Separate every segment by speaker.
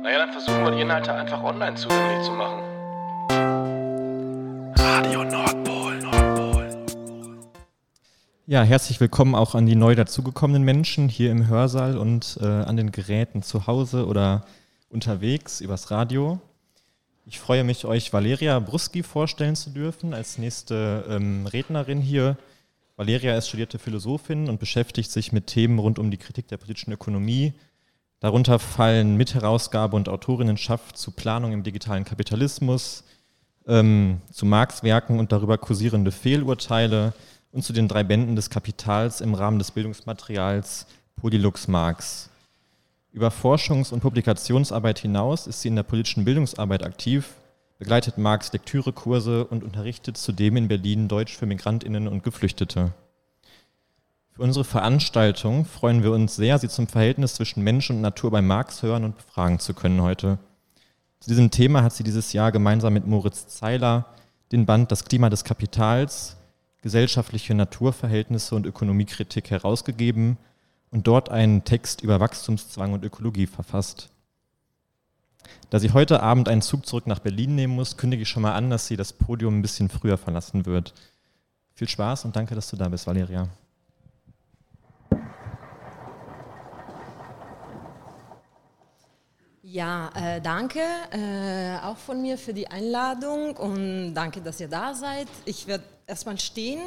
Speaker 1: Naja, dann versuchen wir die Inhalte einfach online zugänglich zu machen. Radio Nordpol, Nordpol.
Speaker 2: Ja, herzlich willkommen auch an die neu dazugekommenen Menschen hier im Hörsaal und äh, an den Geräten zu Hause oder unterwegs übers Radio. Ich freue mich, euch Valeria Bruski vorstellen zu dürfen als nächste ähm, Rednerin hier. Valeria ist studierte Philosophin und beschäftigt sich mit Themen rund um die Kritik der politischen Ökonomie. Darunter fallen Mitherausgabe und Autorinnenschaft zu Planung im digitalen Kapitalismus, ähm, zu Marx-Werken und darüber kursierende Fehlurteile und zu den drei Bänden des Kapitals im Rahmen des Bildungsmaterials Polylux Marx. Über Forschungs- und Publikationsarbeit hinaus ist sie in der politischen Bildungsarbeit aktiv begleitet Marx Lektürekurse und unterrichtet zudem in Berlin Deutsch für Migrantinnen und Geflüchtete. Für unsere Veranstaltung freuen wir uns sehr, Sie zum Verhältnis zwischen Mensch und Natur bei Marx hören und befragen zu können heute. Zu diesem Thema hat sie dieses Jahr gemeinsam mit Moritz Zeiler den Band Das Klima des Kapitals, gesellschaftliche Naturverhältnisse und Ökonomiekritik herausgegeben und dort einen Text über Wachstumszwang und Ökologie verfasst. Da sie heute Abend einen Zug zurück nach Berlin nehmen muss, kündige ich schon mal an, dass sie das Podium ein bisschen früher verlassen wird. Viel Spaß und danke, dass du da bist, Valeria.
Speaker 3: Ja, äh, danke äh, auch von mir für die Einladung und danke, dass ihr da seid. Ich werde erstmal stehen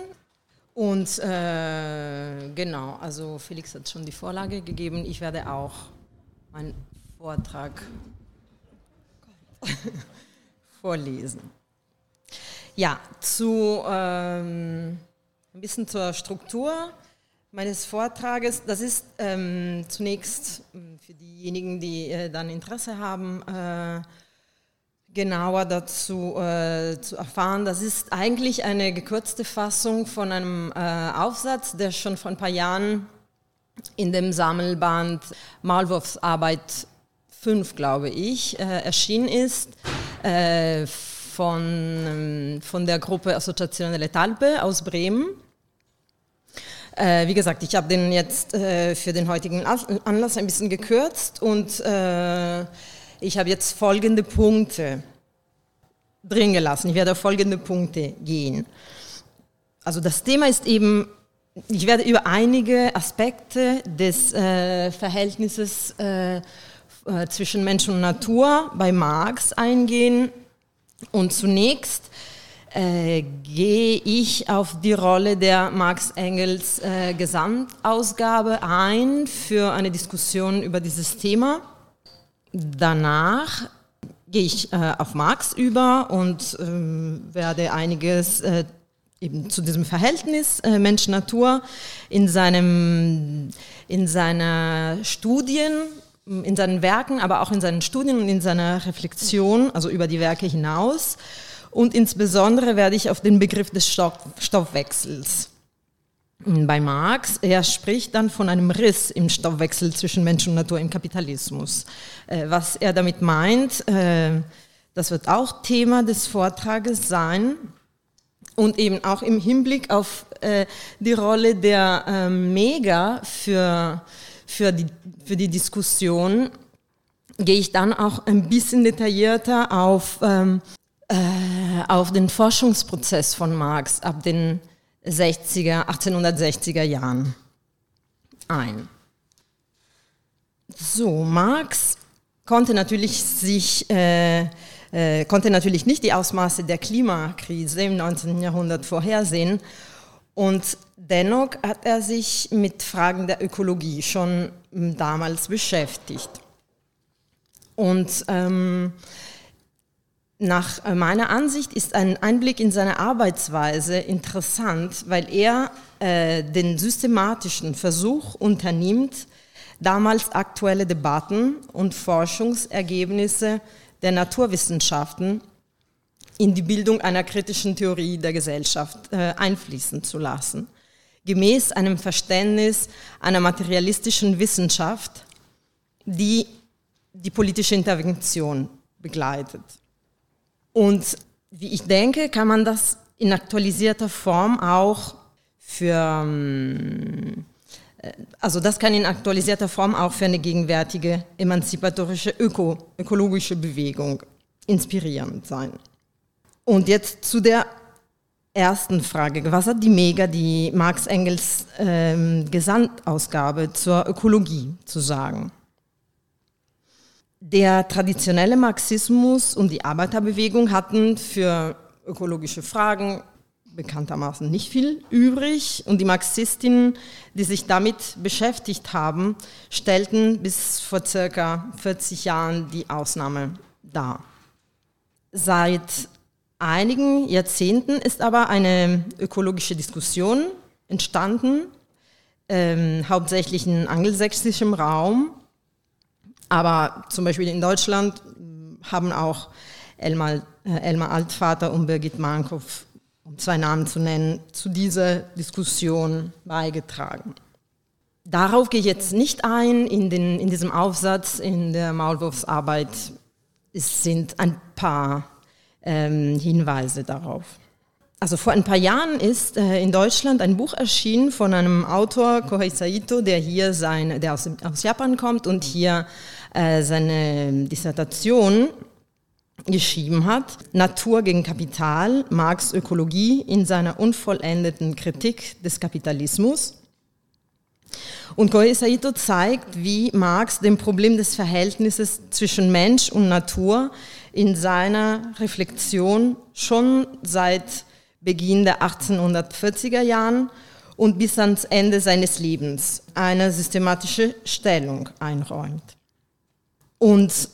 Speaker 3: und äh, genau, also Felix hat schon die Vorlage gegeben. Ich werde auch meinen Vortrag vorlesen. Ja, zu ähm, ein bisschen zur Struktur meines Vortrages. Das ist ähm, zunächst ähm, für diejenigen, die äh, dann Interesse haben, äh, genauer dazu äh, zu erfahren. Das ist eigentlich eine gekürzte Fassung von einem äh, Aufsatz, der schon vor ein paar Jahren in dem Sammelband Maulwurfsarbeit 5, glaube ich, äh, erschienen ist äh, von, ähm, von der Gruppe Associazione Talpe aus Bremen. Äh, wie gesagt, ich habe den jetzt äh, für den heutigen Anlass ein bisschen gekürzt und äh, ich habe jetzt folgende Punkte drin gelassen. Ich werde auf folgende Punkte gehen. Also das Thema ist eben, ich werde über einige Aspekte des äh, Verhältnisses äh, zwischen Mensch und Natur bei Marx eingehen. Und zunächst äh, gehe ich auf die Rolle der Marx-Engels äh, Gesamtausgabe ein für eine Diskussion über dieses Thema. Danach gehe ich äh, auf Marx über und ähm, werde einiges äh, eben zu diesem Verhältnis äh, Mensch-Natur in, seinem, in seiner Studien in seinen Werken, aber auch in seinen Studien und in seiner Reflexion, also über die Werke hinaus. Und insbesondere werde ich auf den Begriff des Stoff Stoffwechsels bei Marx. Er spricht dann von einem Riss im Stoffwechsel zwischen Mensch und Natur im Kapitalismus. Äh, was er damit meint, äh, das wird auch Thema des Vortrages sein. Und eben auch im Hinblick auf äh, die Rolle der Mega für für die, für die Diskussion gehe ich dann auch ein bisschen detaillierter auf, ähm, äh, auf den Forschungsprozess von Marx ab den 60er, 1860er Jahren ein. So, Marx konnte natürlich sich äh, äh, konnte natürlich nicht die Ausmaße der Klimakrise im 19. Jahrhundert vorhersehen und dennoch hat er sich mit Fragen der Ökologie schon damals beschäftigt. Und ähm, nach meiner Ansicht ist ein Einblick in seine Arbeitsweise interessant, weil er äh, den systematischen Versuch unternimmt, damals aktuelle Debatten und Forschungsergebnisse der Naturwissenschaften in die Bildung einer kritischen Theorie der Gesellschaft äh, einfließen zu lassen, gemäß einem Verständnis einer materialistischen Wissenschaft, die die politische Intervention begleitet. Und wie ich denke, kann man das in aktualisierter Form auch für, ähm, also das kann in aktualisierter Form auch für eine gegenwärtige emanzipatorische Öko, ökologische Bewegung inspirierend sein. Und jetzt zu der ersten Frage. Was hat die Mega, die Marx Engels ähm, Gesamtausgabe zur Ökologie zu sagen? Der traditionelle Marxismus und die Arbeiterbewegung hatten für ökologische Fragen bekanntermaßen nicht viel übrig und die Marxistinnen, die sich damit beschäftigt haben, stellten bis vor circa 40 Jahren die Ausnahme dar. Seit einigen Jahrzehnten ist aber eine ökologische Diskussion entstanden, ähm, hauptsächlich in angelsächsischem Raum, aber zum Beispiel in Deutschland haben auch Elmar, äh, Elmar Altvater und Birgit Mankow um zwei Namen zu nennen, zu dieser Diskussion beigetragen. Darauf gehe ich jetzt nicht ein. In, den, in diesem Aufsatz in der Maulwurfsarbeit es sind ein paar ähm, Hinweise darauf. Also vor ein paar Jahren ist äh, in Deutschland ein Buch erschienen von einem Autor, Kohei Saito, der hier sein, der aus, aus Japan kommt und hier äh, seine Dissertation geschrieben hat, Natur gegen Kapital, Marx Ökologie in seiner unvollendeten Kritik des Kapitalismus. Und Koei Saito zeigt, wie Marx dem Problem des Verhältnisses zwischen Mensch und Natur in seiner Reflexion schon seit Beginn der 1840er Jahren und bis ans Ende seines Lebens eine systematische Stellung einräumt. Und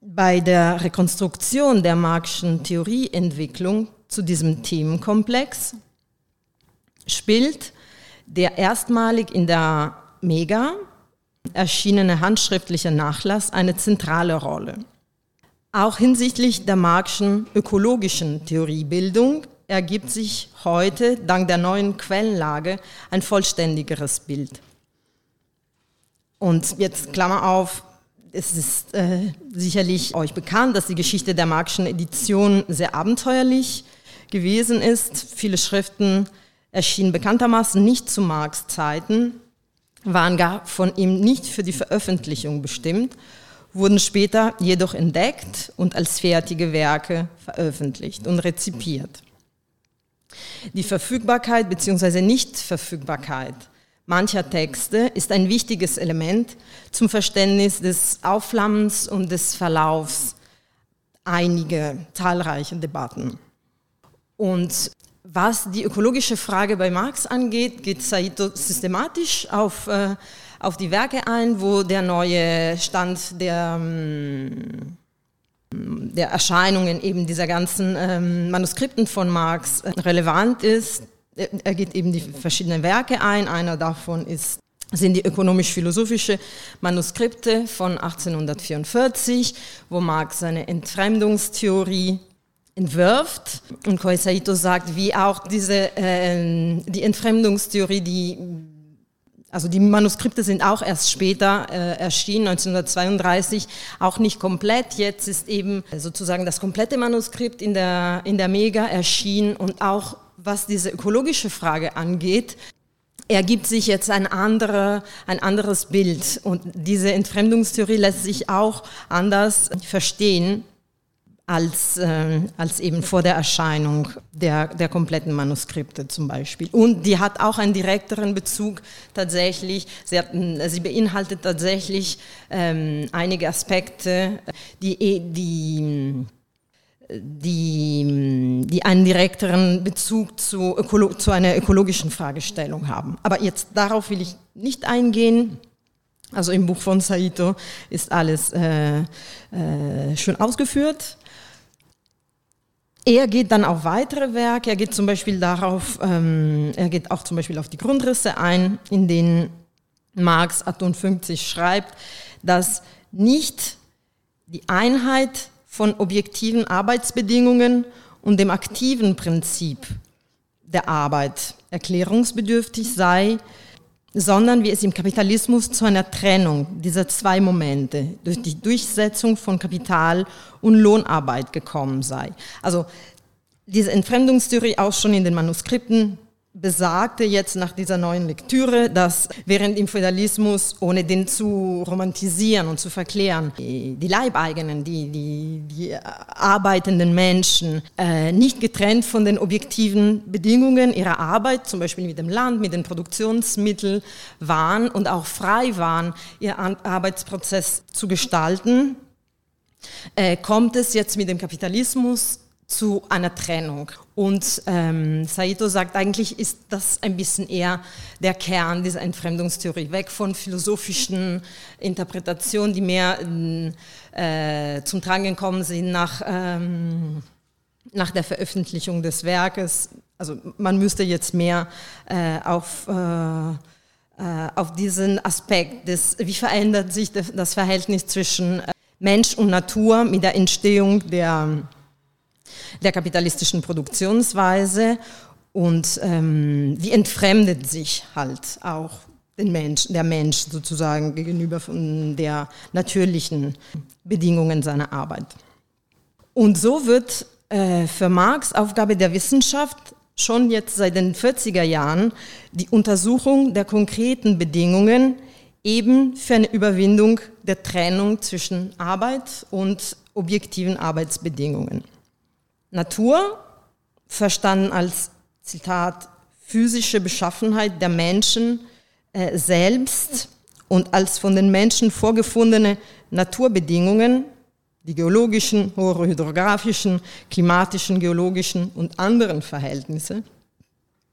Speaker 3: bei der Rekonstruktion der Marxischen Theorieentwicklung zu diesem Themenkomplex spielt der erstmalig in der Mega erschienene handschriftliche Nachlass eine zentrale Rolle. Auch hinsichtlich der Marxischen ökologischen Theoriebildung ergibt sich heute dank der neuen Quellenlage ein vollständigeres Bild. Und jetzt Klammer auf, es ist äh, sicherlich euch bekannt, dass die Geschichte der Marxischen Edition sehr abenteuerlich gewesen ist. Viele Schriften erschienen bekanntermaßen nicht zu Marx Zeiten, waren gar von ihm nicht für die Veröffentlichung bestimmt, wurden später jedoch entdeckt und als fertige Werke veröffentlicht und rezipiert. Die Verfügbarkeit bzw. Nichtverfügbarkeit mancher Texte ist ein wichtiges Element zum Verständnis des Aufflammens und des Verlaufs einiger zahlreicher Debatten. Und was die ökologische Frage bei Marx angeht, geht Saito systematisch auf, äh, auf die Werke ein, wo der neue Stand der, ähm, der Erscheinungen eben dieser ganzen ähm, Manuskripten von Marx äh, relevant ist. Er geht eben die verschiedenen Werke ein. Einer davon ist, sind die ökonomisch-philosophische Manuskripte von 1844, wo Marx seine Entfremdungstheorie entwirft. Und Koei Saito sagt, wie auch diese, äh, die Entfremdungstheorie, die also die Manuskripte sind auch erst später äh, erschienen, 1932, auch nicht komplett. Jetzt ist eben sozusagen das komplette Manuskript in der, in der Mega erschienen und auch was diese ökologische Frage angeht, ergibt sich jetzt ein, andere, ein anderes Bild. Und diese Entfremdungstheorie lässt sich auch anders verstehen als, äh, als eben vor der Erscheinung der, der kompletten Manuskripte zum Beispiel. Und die hat auch einen direkteren Bezug tatsächlich, sie, hat, sie beinhaltet tatsächlich ähm, einige Aspekte, die, die die, die einen direkteren Bezug zu, Ökolo zu einer ökologischen Fragestellung haben. Aber jetzt darauf will ich nicht eingehen. Also im Buch von Saito ist alles äh, äh, schön ausgeführt. Er geht dann auf weitere Werke. Er geht zum Beispiel darauf, ähm, er geht auch zum Beispiel auf die Grundrisse ein, in denen Marx 58 schreibt, dass nicht die Einheit von objektiven Arbeitsbedingungen und dem aktiven Prinzip der Arbeit erklärungsbedürftig sei, sondern wie es im Kapitalismus zu einer Trennung dieser zwei Momente durch die Durchsetzung von Kapital und Lohnarbeit gekommen sei. Also diese Entfremdungstheorie auch schon in den Manuskripten besagte jetzt nach dieser neuen Lektüre, dass während im Feudalismus, ohne den zu romantisieren und zu verklären, die, die Leibeigenen, die, die, die arbeitenden Menschen äh, nicht getrennt von den objektiven Bedingungen ihrer Arbeit, zum Beispiel mit dem Land, mit den Produktionsmitteln waren und auch frei waren, ihr Arbeitsprozess zu gestalten, äh, kommt es jetzt mit dem Kapitalismus zu einer Trennung. Und ähm, Saito sagt, eigentlich ist das ein bisschen eher der Kern dieser Entfremdungstheorie, weg von philosophischen Interpretationen, die mehr äh, zum Tragen gekommen sind nach, ähm, nach der Veröffentlichung des Werkes. Also man müsste jetzt mehr äh, auf, äh, äh auf diesen Aspekt des, wie verändert sich das Verhältnis zwischen äh, Mensch und Natur mit der Entstehung der der kapitalistischen Produktionsweise und ähm, wie entfremdet sich halt auch den Mensch, der Mensch sozusagen gegenüber von der natürlichen Bedingungen seiner Arbeit. Und so wird äh, für Marx Aufgabe der Wissenschaft schon jetzt seit den 40er Jahren die Untersuchung der konkreten Bedingungen eben für eine Überwindung der Trennung zwischen Arbeit und objektiven Arbeitsbedingungen. Natur, verstanden als Zitat physische Beschaffenheit der Menschen äh, selbst und als von den Menschen vorgefundene Naturbedingungen, die geologischen, hydrographischen, klimatischen, geologischen und anderen Verhältnisse,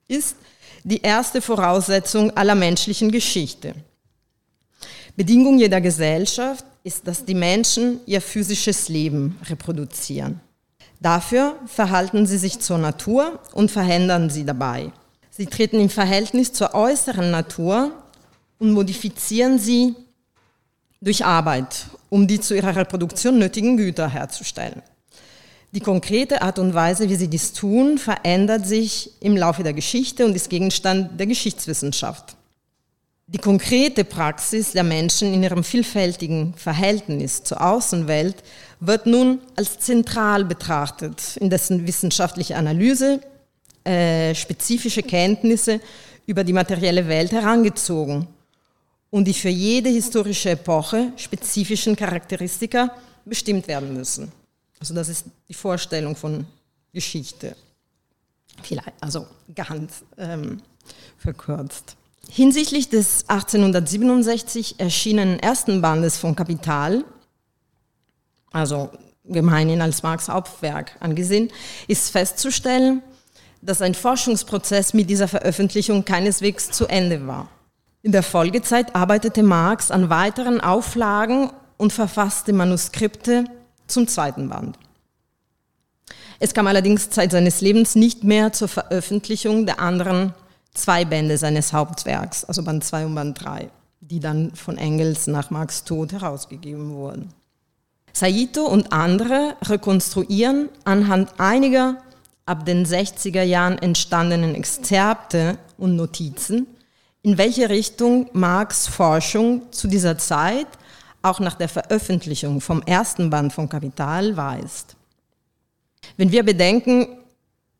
Speaker 3: ist die erste Voraussetzung aller menschlichen Geschichte. Bedingung jeder Gesellschaft ist, dass die Menschen ihr physisches Leben reproduzieren. Dafür verhalten sie sich zur Natur und verhindern sie dabei. Sie treten im Verhältnis zur äußeren Natur und modifizieren sie durch Arbeit, um die zu ihrer Reproduktion nötigen Güter herzustellen. Die konkrete Art und Weise, wie sie dies tun, verändert sich im Laufe der Geschichte und ist Gegenstand der Geschichtswissenschaft. Die konkrete Praxis der Menschen in ihrem vielfältigen Verhältnis zur Außenwelt wird nun als zentral betrachtet, in dessen wissenschaftliche Analyse äh, spezifische Kenntnisse über die materielle Welt herangezogen und die für jede historische Epoche spezifischen Charakteristika bestimmt werden müssen. Also das ist die Vorstellung von Geschichte. Vielleicht, also ganz ähm, verkürzt. Hinsichtlich des 1867 erschienenen ersten Bandes von Kapital also gemeinhin als Marx Hauptwerk angesehen, ist festzustellen, dass ein Forschungsprozess mit dieser Veröffentlichung keineswegs zu Ende war. In der Folgezeit arbeitete Marx an weiteren Auflagen und verfasste Manuskripte zum zweiten Band. Es kam allerdings Zeit seines Lebens nicht mehr zur Veröffentlichung der anderen zwei Bände seines Hauptwerks, also Band 2 und Band 3, die dann von Engels nach Marx Tod herausgegeben wurden. Saito und andere rekonstruieren anhand einiger ab den 60er Jahren entstandenen Exzerpte und Notizen, in welche Richtung Marx Forschung zu dieser Zeit auch nach der Veröffentlichung vom ersten Band von Kapital weist. Wenn wir bedenken,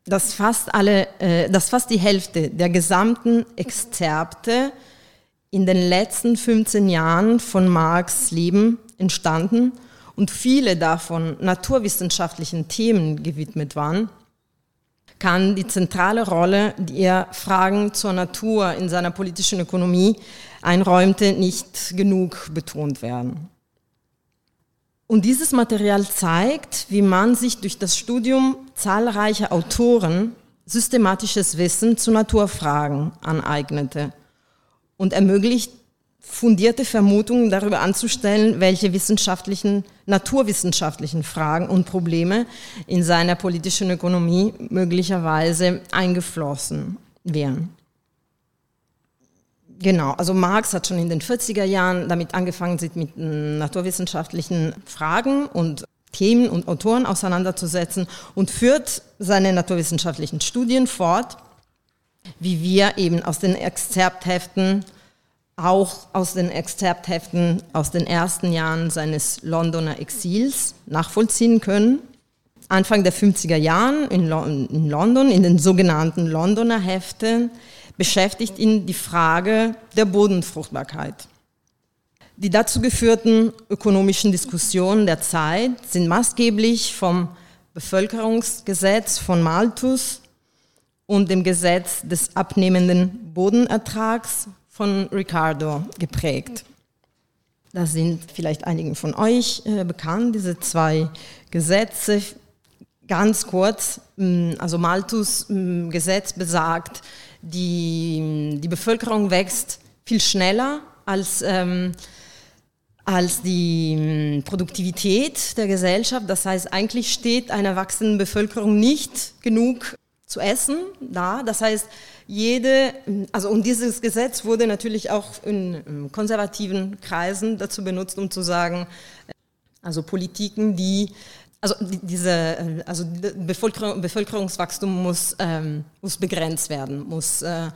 Speaker 3: dass fast, alle, äh, dass fast die Hälfte der gesamten Exzerpte in den letzten 15 Jahren von Marx Leben entstanden und viele davon naturwissenschaftlichen Themen gewidmet waren, kann die zentrale Rolle, die er Fragen zur Natur in seiner politischen Ökonomie einräumte, nicht genug betont werden. Und dieses Material zeigt, wie man sich durch das Studium zahlreicher Autoren systematisches Wissen zu Naturfragen aneignete und ermöglicht fundierte Vermutungen darüber anzustellen, welche wissenschaftlichen, naturwissenschaftlichen Fragen und Probleme in seiner politischen Ökonomie möglicherweise eingeflossen wären. Genau, also Marx hat schon in den 40er Jahren damit angefangen, sich mit naturwissenschaftlichen Fragen und Themen und Autoren auseinanderzusetzen und führt seine naturwissenschaftlichen Studien fort, wie wir eben aus den Exzerptheften auch aus den Exzerptheften aus den ersten Jahren seines Londoner Exils nachvollziehen können. Anfang der 50er Jahren in London, in den sogenannten Londoner Heften, beschäftigt ihn die Frage der Bodenfruchtbarkeit. Die dazu geführten ökonomischen Diskussionen der Zeit sind maßgeblich vom Bevölkerungsgesetz von Malthus und dem Gesetz des abnehmenden Bodenertrags von Ricardo geprägt. Das sind vielleicht einigen von euch äh, bekannt, diese zwei Gesetze. Ganz kurz, mm, also Malthus mm, Gesetz besagt, die, die Bevölkerung wächst viel schneller als, ähm, als die mm, Produktivität der Gesellschaft. Das heißt, eigentlich steht einer wachsenden Bevölkerung nicht genug zu essen da. Das heißt, jede, also und dieses Gesetz wurde natürlich auch in konservativen Kreisen dazu benutzt, um zu sagen, also Politiken, die also diese, also Bevölkerung, Bevölkerungswachstum muss, ähm, muss begrenzt werden, muss äh,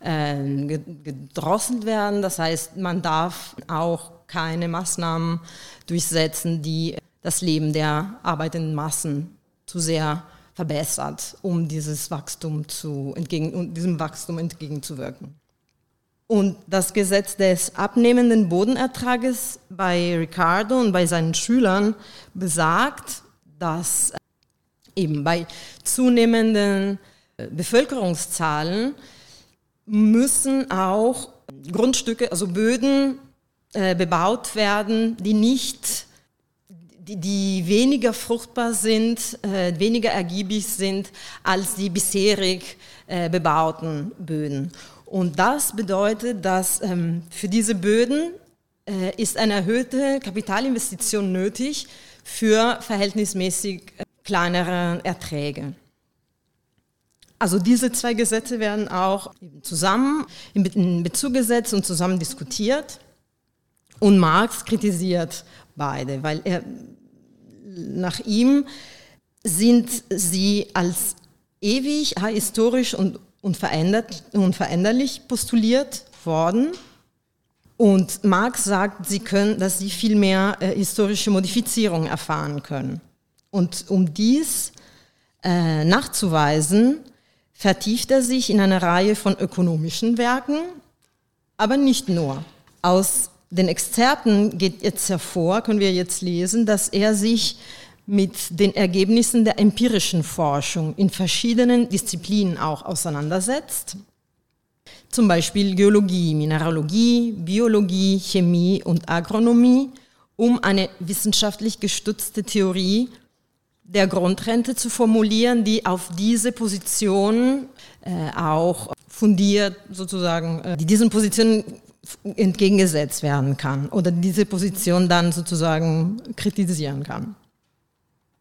Speaker 3: äh, gedrosselt werden. Das heißt, man darf auch keine Maßnahmen durchsetzen, die das Leben der arbeitenden Massen zu sehr verbessert, um dieses Wachstum zu entgegen, um diesem Wachstum entgegenzuwirken. Und das Gesetz des abnehmenden Bodenertrages bei Ricardo und bei seinen Schülern besagt, dass eben bei zunehmenden äh, Bevölkerungszahlen müssen auch Grundstücke, also Böden äh, bebaut werden, die nicht die, weniger fruchtbar sind, äh, weniger ergiebig sind als die bisherig äh, bebauten Böden. Und das bedeutet, dass ähm, für diese Böden äh, ist eine erhöhte Kapitalinvestition nötig für verhältnismäßig äh, kleinere Erträge. Also diese zwei Gesetze werden auch zusammen in Bezug gesetzt und zusammen diskutiert. Und Marx kritisiert beide, weil er nach ihm sind sie als ewig, historisch und unveränderlich postuliert worden. Und Marx sagt, sie können, dass sie viel mehr äh, historische Modifizierung erfahren können. Und um dies äh, nachzuweisen, vertieft er sich in eine Reihe von ökonomischen Werken, aber nicht nur. Aus den Exzerten geht jetzt hervor, können wir jetzt lesen, dass er sich mit den Ergebnissen der empirischen Forschung in verschiedenen Disziplinen auch auseinandersetzt. Zum Beispiel Geologie, Mineralogie, Biologie, Chemie und Agronomie, um eine wissenschaftlich gestützte Theorie der Grundrente zu formulieren, die auf diese Position äh, auch fundiert sozusagen, äh, die diesen Positionen entgegengesetzt werden kann oder diese Position dann sozusagen kritisieren kann.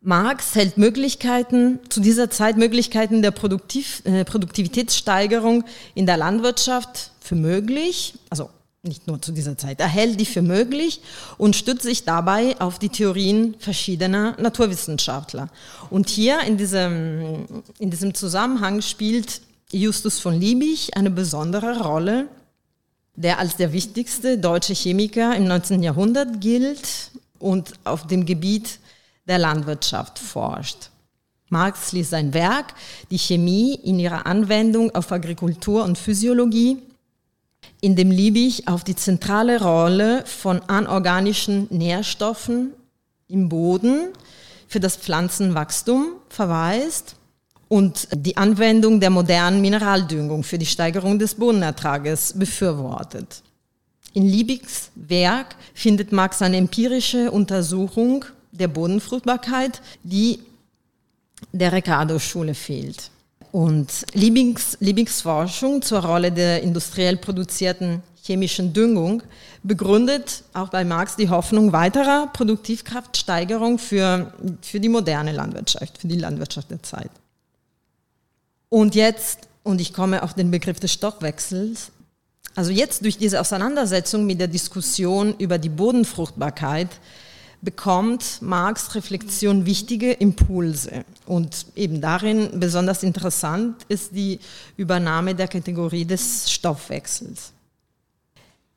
Speaker 3: Marx hält Möglichkeiten, zu dieser Zeit Möglichkeiten der Produktiv, äh, Produktivitätssteigerung in der Landwirtschaft für möglich, also nicht nur zu dieser Zeit, er hält die für möglich und stützt sich dabei auf die Theorien verschiedener Naturwissenschaftler. Und hier in diesem, in diesem Zusammenhang spielt Justus von Liebig eine besondere Rolle, der als der wichtigste deutsche Chemiker im 19. Jahrhundert gilt und auf dem Gebiet der Landwirtschaft forscht. Marx ließ sein Werk, die Chemie in ihrer Anwendung auf Agrikultur und Physiologie, in dem Liebig auf die zentrale Rolle von anorganischen Nährstoffen im Boden für das Pflanzenwachstum verweist und die Anwendung der modernen Mineraldüngung für die Steigerung des Bodenertrages befürwortet. In Liebigs Werk findet Marx eine empirische Untersuchung der Bodenfruchtbarkeit, die der Ricardo-Schule fehlt. Und Liebigs, Liebigs Forschung zur Rolle der industriell produzierten chemischen Düngung begründet auch bei Marx die Hoffnung weiterer Produktivkraftsteigerung für, für die moderne Landwirtschaft, für die Landwirtschaft der Zeit. Und jetzt, und ich komme auf den Begriff des Stoffwechsels, also jetzt durch diese Auseinandersetzung mit der Diskussion über die Bodenfruchtbarkeit bekommt Marx Reflexion wichtige Impulse. Und eben darin besonders interessant ist die Übernahme der Kategorie des Stoffwechsels.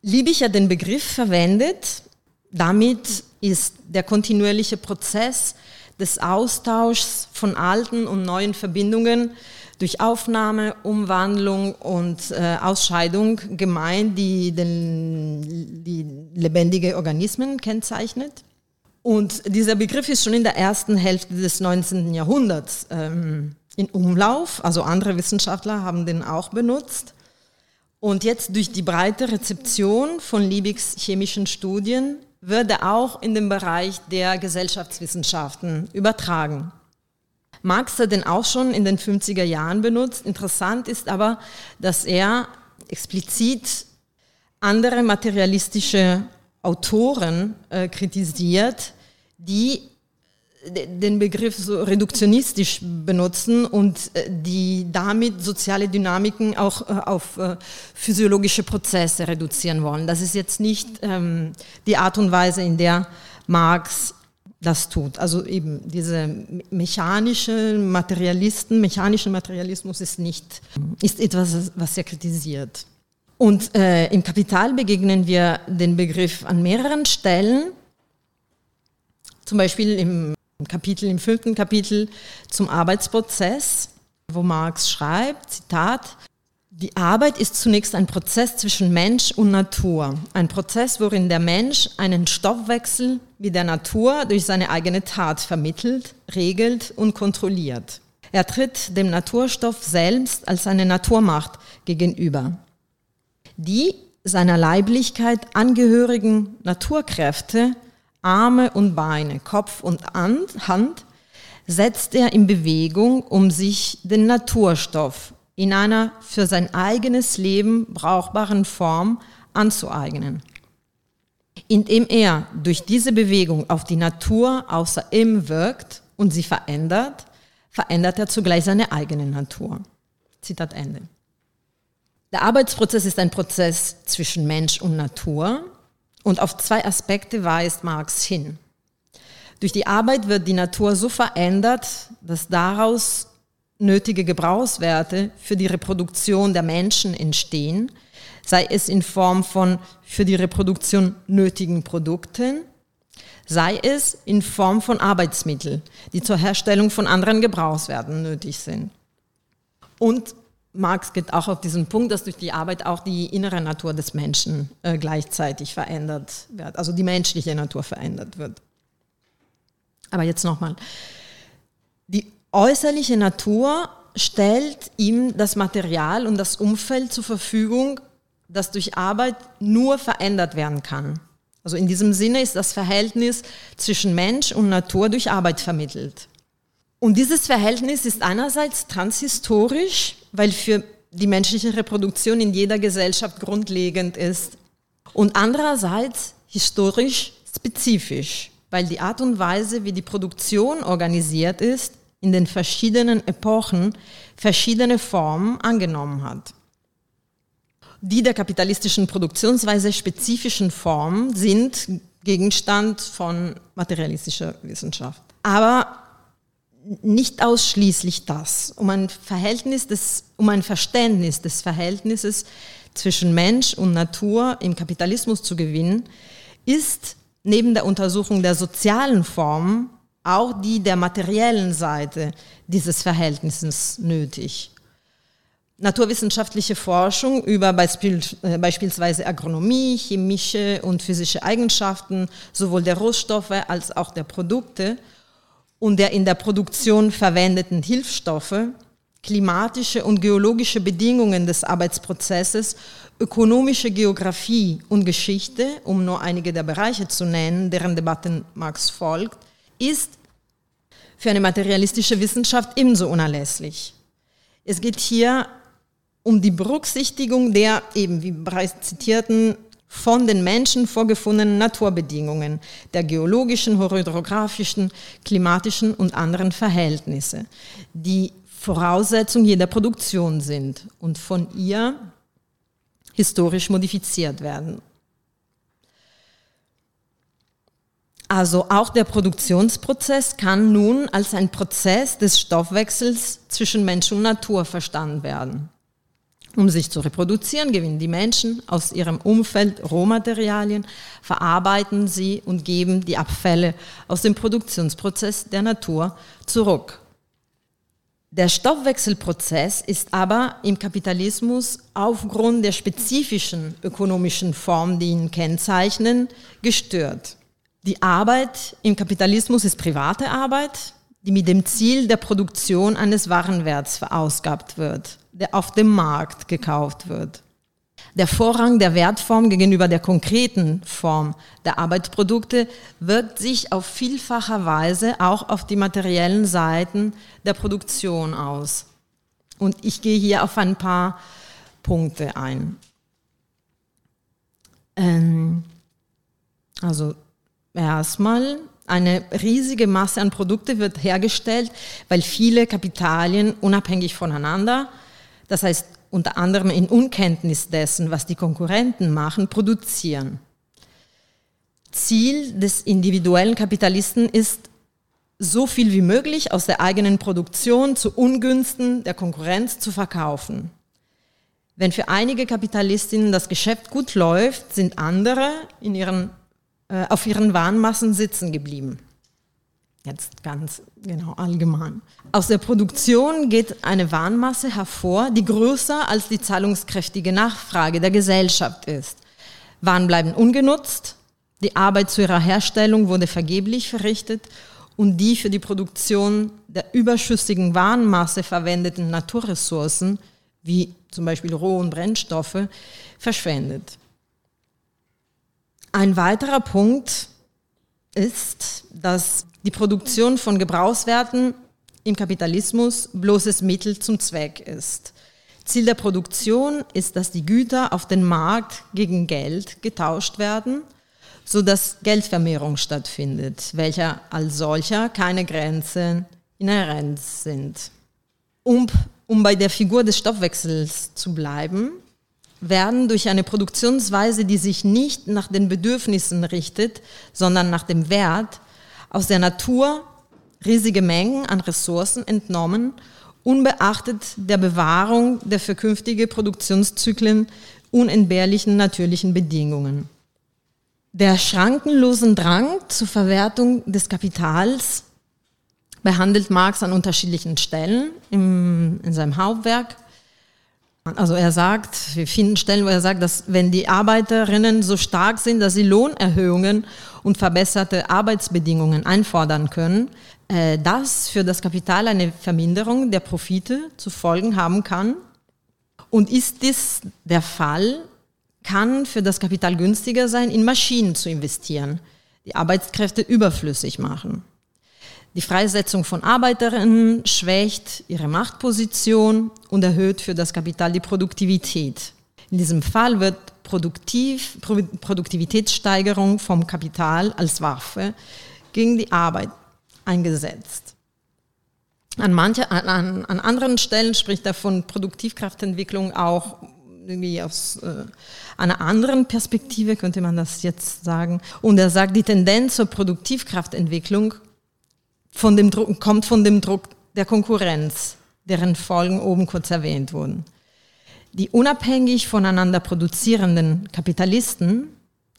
Speaker 3: Liebig hat den Begriff verwendet, damit ist der kontinuierliche Prozess des Austauschs von alten und neuen Verbindungen durch Aufnahme, Umwandlung und äh, Ausscheidung gemeint, die, den, die lebendige Organismen kennzeichnet. Und dieser Begriff ist schon in der ersten Hälfte des 19. Jahrhunderts ähm, in Umlauf, also andere Wissenschaftler haben den auch benutzt. Und jetzt durch die breite Rezeption von Liebigs chemischen Studien wird er auch in den Bereich der Gesellschaftswissenschaften übertragen. Marx hat den auch schon in den 50er Jahren benutzt. Interessant ist aber, dass er explizit andere materialistische Autoren äh, kritisiert, die den Begriff so reduktionistisch benutzen und äh, die damit soziale Dynamiken auch äh, auf äh, physiologische Prozesse reduzieren wollen. Das ist jetzt nicht ähm, die Art und Weise, in der Marx das tut. Also eben diese mechanische Materialisten, mechanischen Materialismus ist nicht, ist etwas, was er kritisiert. Und äh, im Kapital begegnen wir den Begriff an mehreren Stellen. Zum Beispiel im Kapitel, im fünften Kapitel zum Arbeitsprozess, wo Marx schreibt, Zitat, die Arbeit ist zunächst ein Prozess zwischen Mensch und Natur. Ein Prozess, worin der Mensch einen Stoffwechsel wie der Natur durch seine eigene Tat vermittelt, regelt und kontrolliert. Er tritt dem Naturstoff selbst als eine Naturmacht gegenüber. Die seiner Leiblichkeit angehörigen Naturkräfte Arme und Beine, Kopf und Hand setzt er in Bewegung, um sich den Naturstoff in einer für sein eigenes Leben brauchbaren Form anzueignen. Indem er durch diese Bewegung auf die Natur außer ihm wirkt und sie verändert, verändert er zugleich seine eigene Natur. Zitat Ende. Der Arbeitsprozess ist ein Prozess zwischen Mensch und Natur, und auf zwei Aspekte weist Marx hin. Durch die Arbeit wird die Natur so verändert, dass daraus nötige Gebrauchswerte für die Reproduktion der Menschen entstehen, sei es in Form von für die Reproduktion nötigen Produkten, sei es in Form von Arbeitsmitteln, die zur Herstellung von anderen Gebrauchswerten nötig sind. Und Marx geht auch auf diesen Punkt, dass durch die Arbeit auch die innere Natur des Menschen äh, gleichzeitig verändert wird, also die menschliche Natur verändert wird. Aber jetzt nochmal. Die äußerliche Natur stellt ihm das Material und das Umfeld zur Verfügung, das durch Arbeit nur verändert werden kann. Also in diesem Sinne ist das Verhältnis zwischen Mensch und Natur durch Arbeit vermittelt. Und dieses Verhältnis ist einerseits transhistorisch, weil für die menschliche Reproduktion in jeder Gesellschaft grundlegend ist. Und andererseits historisch spezifisch, weil die Art und Weise, wie die Produktion organisiert ist, in den verschiedenen Epochen verschiedene Formen angenommen hat. Die der kapitalistischen Produktionsweise spezifischen Formen sind Gegenstand von materialistischer Wissenschaft. Aber nicht ausschließlich das, um ein Verhältnis des, um ein Verständnis des Verhältnisses zwischen Mensch und Natur im Kapitalismus zu gewinnen, ist neben der Untersuchung der sozialen Formen auch die der materiellen Seite dieses Verhältnisses nötig. Naturwissenschaftliche Forschung über äh, beispielsweise Agronomie, chemische und physische Eigenschaften sowohl der Rohstoffe als auch der Produkte und der in der Produktion verwendeten Hilfsstoffe, klimatische und geologische Bedingungen des Arbeitsprozesses, ökonomische Geografie und Geschichte, um nur einige der Bereiche zu nennen, deren Debatten Marx folgt, ist für eine materialistische Wissenschaft ebenso unerlässlich. Es geht hier um die Berücksichtigung der eben wie bereits zitierten von den Menschen vorgefundenen Naturbedingungen, der geologischen, hydrographischen, klimatischen und anderen Verhältnisse, die Voraussetzung jeder Produktion sind und von ihr historisch modifiziert werden. Also auch der Produktionsprozess kann nun als ein Prozess des Stoffwechsels zwischen Mensch und Natur verstanden werden. Um sich zu reproduzieren, gewinnen die Menschen aus ihrem Umfeld Rohmaterialien, verarbeiten sie und geben die Abfälle aus dem Produktionsprozess der Natur zurück. Der Stoffwechselprozess ist aber im Kapitalismus aufgrund der spezifischen ökonomischen Form, die ihn kennzeichnen, gestört. Die Arbeit im Kapitalismus ist private Arbeit, die mit dem Ziel der Produktion eines Warenwerts verausgabt wird, der auf dem Markt gekauft wird. Der Vorrang der Wertform gegenüber der konkreten Form der Arbeitsprodukte wirkt sich auf vielfacher Weise auch auf die materiellen Seiten der Produktion aus. Und ich gehe hier auf ein paar Punkte ein. Ähm, also erstmal eine riesige Masse an Produkte wird hergestellt, weil viele Kapitalien unabhängig voneinander, das heißt unter anderem in Unkenntnis dessen, was die Konkurrenten machen, produzieren. Ziel des individuellen Kapitalisten ist, so viel wie möglich aus der eigenen Produktion zu Ungünsten der Konkurrenz zu verkaufen. Wenn für einige Kapitalistinnen das Geschäft gut läuft, sind andere in ihren äh, auf ihren Warnmassen sitzen geblieben. Jetzt ganz genau allgemein. Aus der Produktion geht eine Warnmasse hervor, die größer als die zahlungskräftige Nachfrage der Gesellschaft ist. Waren bleiben ungenutzt, die Arbeit zu ihrer Herstellung wurde vergeblich verrichtet und die für die Produktion der überschüssigen Warnmasse verwendeten Naturressourcen, wie zum Beispiel Roh- und Brennstoffe, verschwendet. Ein weiterer Punkt ist, dass die Produktion von Gebrauchswerten im Kapitalismus bloßes Mittel zum Zweck ist. Ziel der Produktion ist, dass die Güter auf den Markt gegen Geld getauscht werden, so dass Geldvermehrung stattfindet, welcher als solcher keine Grenzen inhärent sind. Um, um bei der Figur des Stoffwechsels zu bleiben, werden durch eine Produktionsweise, die sich nicht nach den Bedürfnissen richtet, sondern nach dem Wert, aus der Natur riesige Mengen an Ressourcen entnommen, unbeachtet der Bewahrung der für künftige Produktionszyklen unentbehrlichen natürlichen Bedingungen. Der schrankenlosen Drang zur Verwertung des Kapitals behandelt Marx an unterschiedlichen Stellen im, in seinem Hauptwerk. Also er sagt, wir finden Stellen, wo er sagt, dass wenn die Arbeiterinnen so stark sind, dass sie Lohnerhöhungen und verbesserte Arbeitsbedingungen einfordern können, äh, das für das Kapital eine Verminderung der Profite zu Folgen haben kann. Und ist dies der Fall, kann für das Kapital günstiger sein, in Maschinen zu investieren, die Arbeitskräfte überflüssig machen. Die Freisetzung von Arbeiterinnen schwächt ihre Machtposition und erhöht für das Kapital die Produktivität. In diesem Fall wird Produktiv, Produktivitätssteigerung vom Kapital als Waffe gegen die Arbeit eingesetzt. An, manche, an, an anderen Stellen spricht er von Produktivkraftentwicklung auch irgendwie aus äh, einer anderen Perspektive, könnte man das jetzt sagen. Und er sagt, die Tendenz zur Produktivkraftentwicklung von dem Druck, kommt von dem Druck der Konkurrenz, deren Folgen oben kurz erwähnt wurden. Die unabhängig voneinander produzierenden Kapitalisten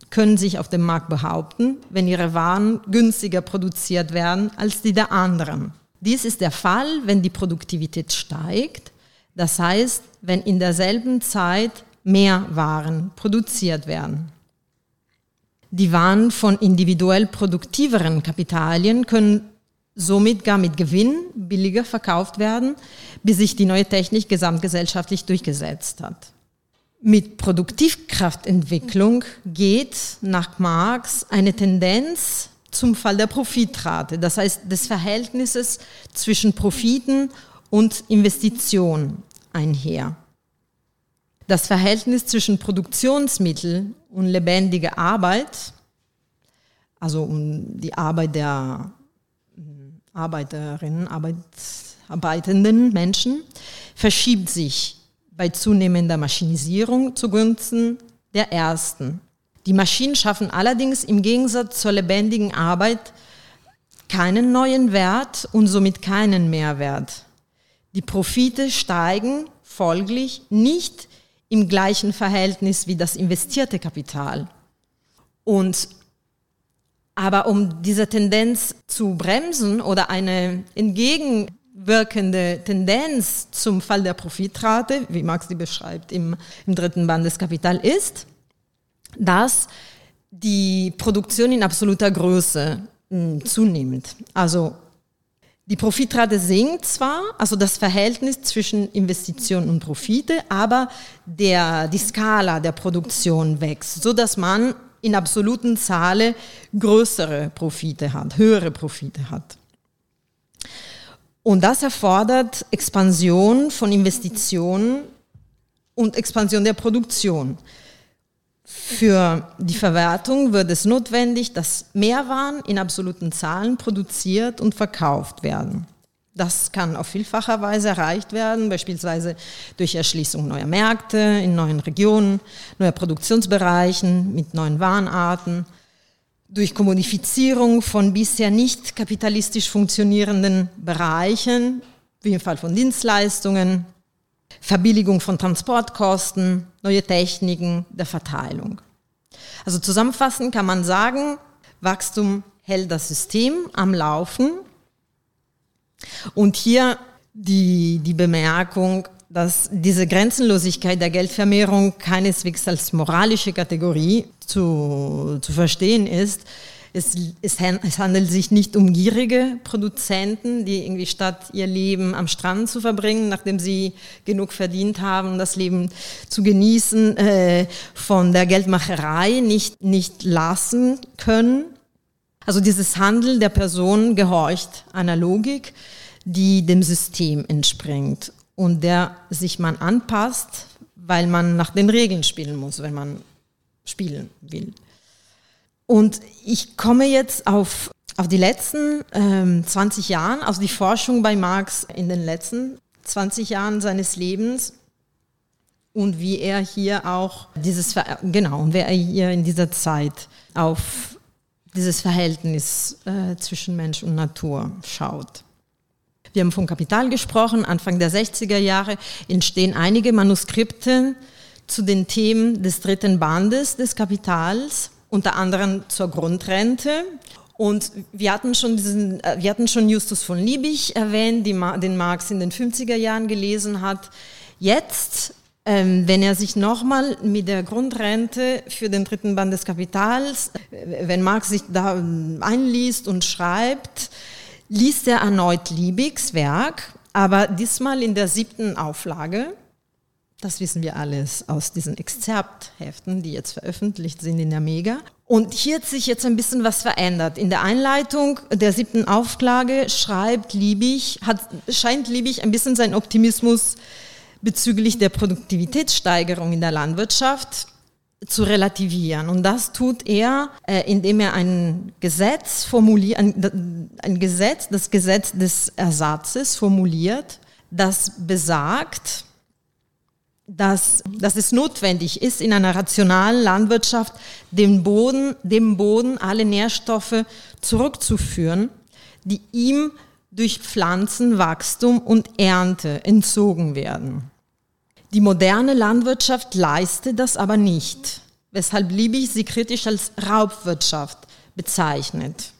Speaker 3: können sich auf dem Markt behaupten, wenn ihre Waren günstiger produziert werden als die der anderen. Dies ist der Fall, wenn die Produktivität steigt, das heißt, wenn in derselben Zeit mehr Waren produziert werden. Die Waren von individuell produktiveren Kapitalien können somit gar mit Gewinn billiger verkauft werden, bis sich die neue Technik gesamtgesellschaftlich durchgesetzt hat. Mit Produktivkraftentwicklung geht nach Marx eine Tendenz zum Fall der Profitrate, das heißt des Verhältnisses zwischen Profiten und Investition einher. Das Verhältnis zwischen Produktionsmittel und lebendiger Arbeit, also um die Arbeit der Arbeiterinnen, arbeitenden Menschen verschiebt sich bei zunehmender Maschinisierung zugunsten der ersten. Die Maschinen schaffen allerdings im Gegensatz zur lebendigen Arbeit keinen neuen Wert und somit keinen Mehrwert. Die Profite steigen folglich nicht im gleichen Verhältnis wie das investierte Kapital. Und aber um diese Tendenz zu bremsen oder eine entgegenwirkende Tendenz zum Fall der Profitrate, wie Marx die beschreibt im, im dritten Band des Kapital, ist, dass die Produktion in absoluter Größe hm, zunimmt. Also die Profitrate sinkt zwar, also das Verhältnis zwischen Investition und Profite, aber der, die Skala der Produktion wächst, so dass man in absoluten Zahlen größere Profite hat, höhere Profite hat. Und das erfordert Expansion von Investitionen und Expansion der Produktion. Für die Verwertung wird es notwendig, dass Mehrwaren in absoluten Zahlen produziert und verkauft werden. Das kann auf vielfacher Weise erreicht werden, beispielsweise durch Erschließung neuer Märkte in neuen Regionen, neuer Produktionsbereichen mit neuen Warenarten, durch Kommodifizierung von bisher nicht kapitalistisch funktionierenden Bereichen, wie im Fall von Dienstleistungen, Verbilligung von Transportkosten, neue Techniken der Verteilung. Also zusammenfassend kann man sagen, Wachstum hält das System am Laufen. Und hier die, die Bemerkung, dass diese Grenzenlosigkeit der Geldvermehrung keineswegs als moralische Kategorie zu, zu verstehen ist, es, es, es, handelt sich nicht um gierige Produzenten, die irgendwie statt ihr Leben am Strand zu verbringen, nachdem sie genug verdient haben, das Leben zu genießen, äh, von der Geldmacherei nicht, nicht lassen können. Also dieses Handeln der Person gehorcht einer Logik, die dem System entspringt und der sich man anpasst, weil man nach den Regeln spielen muss, wenn man spielen will. Und ich komme jetzt auf, auf die letzten ähm, 20 Jahre, also die Forschung bei Marx in den letzten 20 Jahren seines Lebens und wie er hier auch dieses, genau, und wer er hier in dieser Zeit auf dieses Verhältnis äh, zwischen Mensch und Natur schaut. Wir haben von Kapital gesprochen. Anfang der 60er Jahre entstehen einige Manuskripte zu den Themen des dritten Bandes des Kapitals unter anderem zur Grundrente. Und wir hatten schon diesen, äh, wir hatten schon Justus von Liebig erwähnt, den Marx in den 50er Jahren gelesen hat. Jetzt, ähm, wenn er sich nochmal mit der Grundrente für den dritten Band des Kapitals, äh, wenn Marx sich da ähm, einliest und schreibt, liest er erneut Liebigs Werk, aber diesmal in der siebten Auflage. Das wissen wir alles aus diesen Exzerptheften, die jetzt veröffentlicht sind in der Mega. Und hier hat sich jetzt ein bisschen was verändert. In der Einleitung der siebten Auflage schreibt Liebig, hat, scheint Liebig ein bisschen seinen Optimismus bezüglich der Produktivitätssteigerung in der Landwirtschaft zu relativieren. Und das tut er, äh, indem er ein Gesetz formuliert, ein, ein Gesetz, das Gesetz des Ersatzes formuliert, das besagt, dass, dass es notwendig ist, in einer rationalen Landwirtschaft dem Boden, dem Boden alle Nährstoffe zurückzuführen, die ihm durch Pflanzenwachstum und Ernte entzogen werden. Die moderne Landwirtschaft leistet das aber nicht, weshalb Liebig sie kritisch als Raubwirtschaft bezeichnet.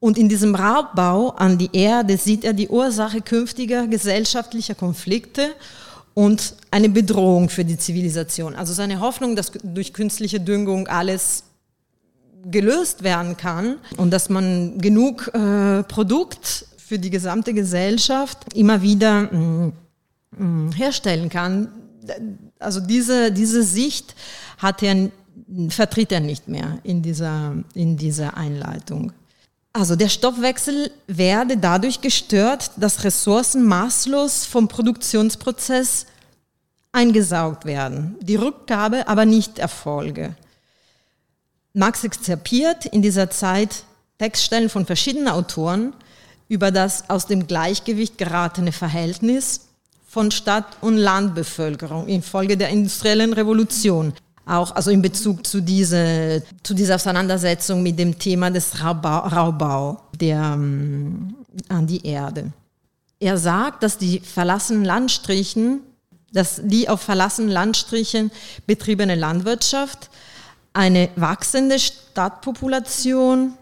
Speaker 3: Und in diesem Raubbau an die Erde sieht er die Ursache künftiger gesellschaftlicher Konflikte und eine Bedrohung für die Zivilisation. Also seine Hoffnung, dass durch künstliche Düngung alles gelöst werden kann und dass man genug äh, Produkt für die gesamte Gesellschaft immer wieder mh, mm, herstellen kann. Also diese, diese Sicht hat er, vertritt er nicht mehr in dieser, in dieser Einleitung. Also der Stoffwechsel werde dadurch gestört, dass Ressourcen maßlos vom Produktionsprozess eingesaugt werden, die Rückgabe aber nicht erfolge. Marx exzerpiert in dieser Zeit Textstellen von verschiedenen Autoren über das aus dem Gleichgewicht geratene Verhältnis von Stadt- und Landbevölkerung infolge der industriellen Revolution auch also in Bezug zu, diese, zu dieser Auseinandersetzung mit dem Thema des Raubbau, Raubbau der, um, an die Erde. Er sagt, dass die verlassenen Landstrichen dass die auf verlassenen Landstrichen betriebene Landwirtschaft eine wachsende Stadtpopulation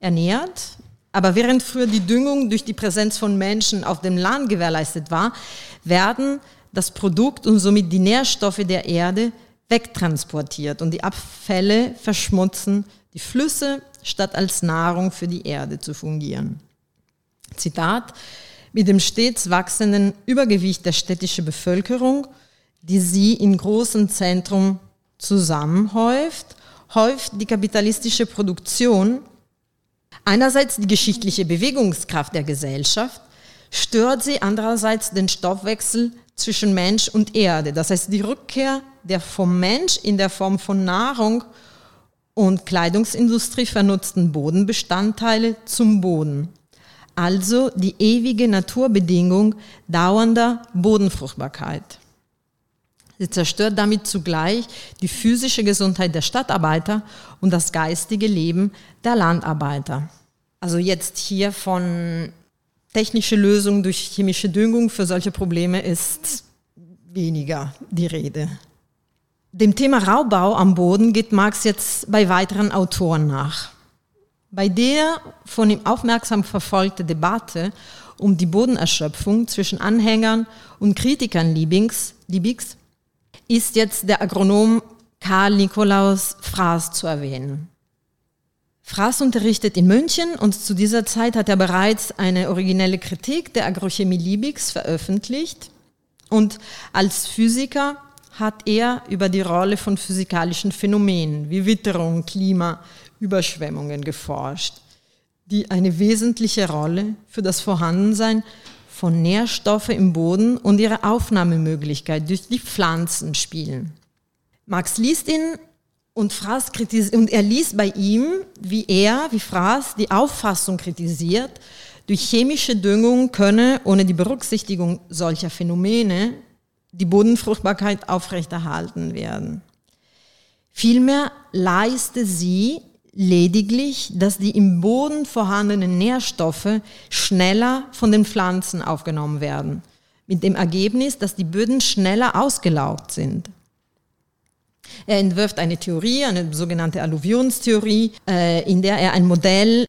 Speaker 3: ernährt. Aber während früher die Düngung durch die Präsenz von Menschen auf dem Land gewährleistet war, werden das Produkt und somit die Nährstoffe der Erde wegtransportiert und die Abfälle verschmutzen die Flüsse, statt als Nahrung für die Erde zu fungieren. Zitat, mit dem stets wachsenden Übergewicht der städtischen Bevölkerung, die sie in großen Zentren zusammenhäuft, häuft die kapitalistische Produktion einerseits die geschichtliche Bewegungskraft der Gesellschaft, stört sie andererseits den Stoffwechsel zwischen Mensch und Erde. Das heißt, die Rückkehr der vom Mensch in der Form von Nahrung und Kleidungsindustrie vernutzten Bodenbestandteile zum Boden. Also die ewige Naturbedingung dauernder Bodenfruchtbarkeit. Sie zerstört damit zugleich die physische Gesundheit der Stadtarbeiter und das geistige Leben der Landarbeiter. Also jetzt hier von technische Lösung durch chemische Düngung für solche Probleme ist weniger die Rede. Dem Thema Raubbau am Boden geht Marx jetzt bei weiteren Autoren nach. Bei der von ihm aufmerksam verfolgte Debatte um die Bodenerschöpfung zwischen Anhängern und Kritikern Liebigs, Liebigs ist jetzt der Agronom Karl Nikolaus Fraß zu erwähnen. Fraß unterrichtet in München und zu dieser Zeit hat er bereits eine originelle Kritik der Agrochemie Liebigs veröffentlicht und als Physiker hat er über die Rolle von physikalischen Phänomenen wie Witterung, Klima, Überschwemmungen geforscht, die eine wesentliche Rolle für das Vorhandensein von Nährstoffen im Boden und ihre Aufnahmemöglichkeit durch die Pflanzen spielen. Marx liest ihn und, Fraß und er liest bei ihm, wie er, wie Fraß, die Auffassung kritisiert, durch chemische Düngung könne ohne die Berücksichtigung solcher Phänomene die Bodenfruchtbarkeit aufrechterhalten werden. Vielmehr leiste sie lediglich, dass die im Boden vorhandenen Nährstoffe schneller von den Pflanzen aufgenommen werden, mit dem Ergebnis, dass die Böden schneller ausgelaugt sind. Er entwirft eine Theorie, eine sogenannte Alluvionstheorie, äh, in der er ein Modell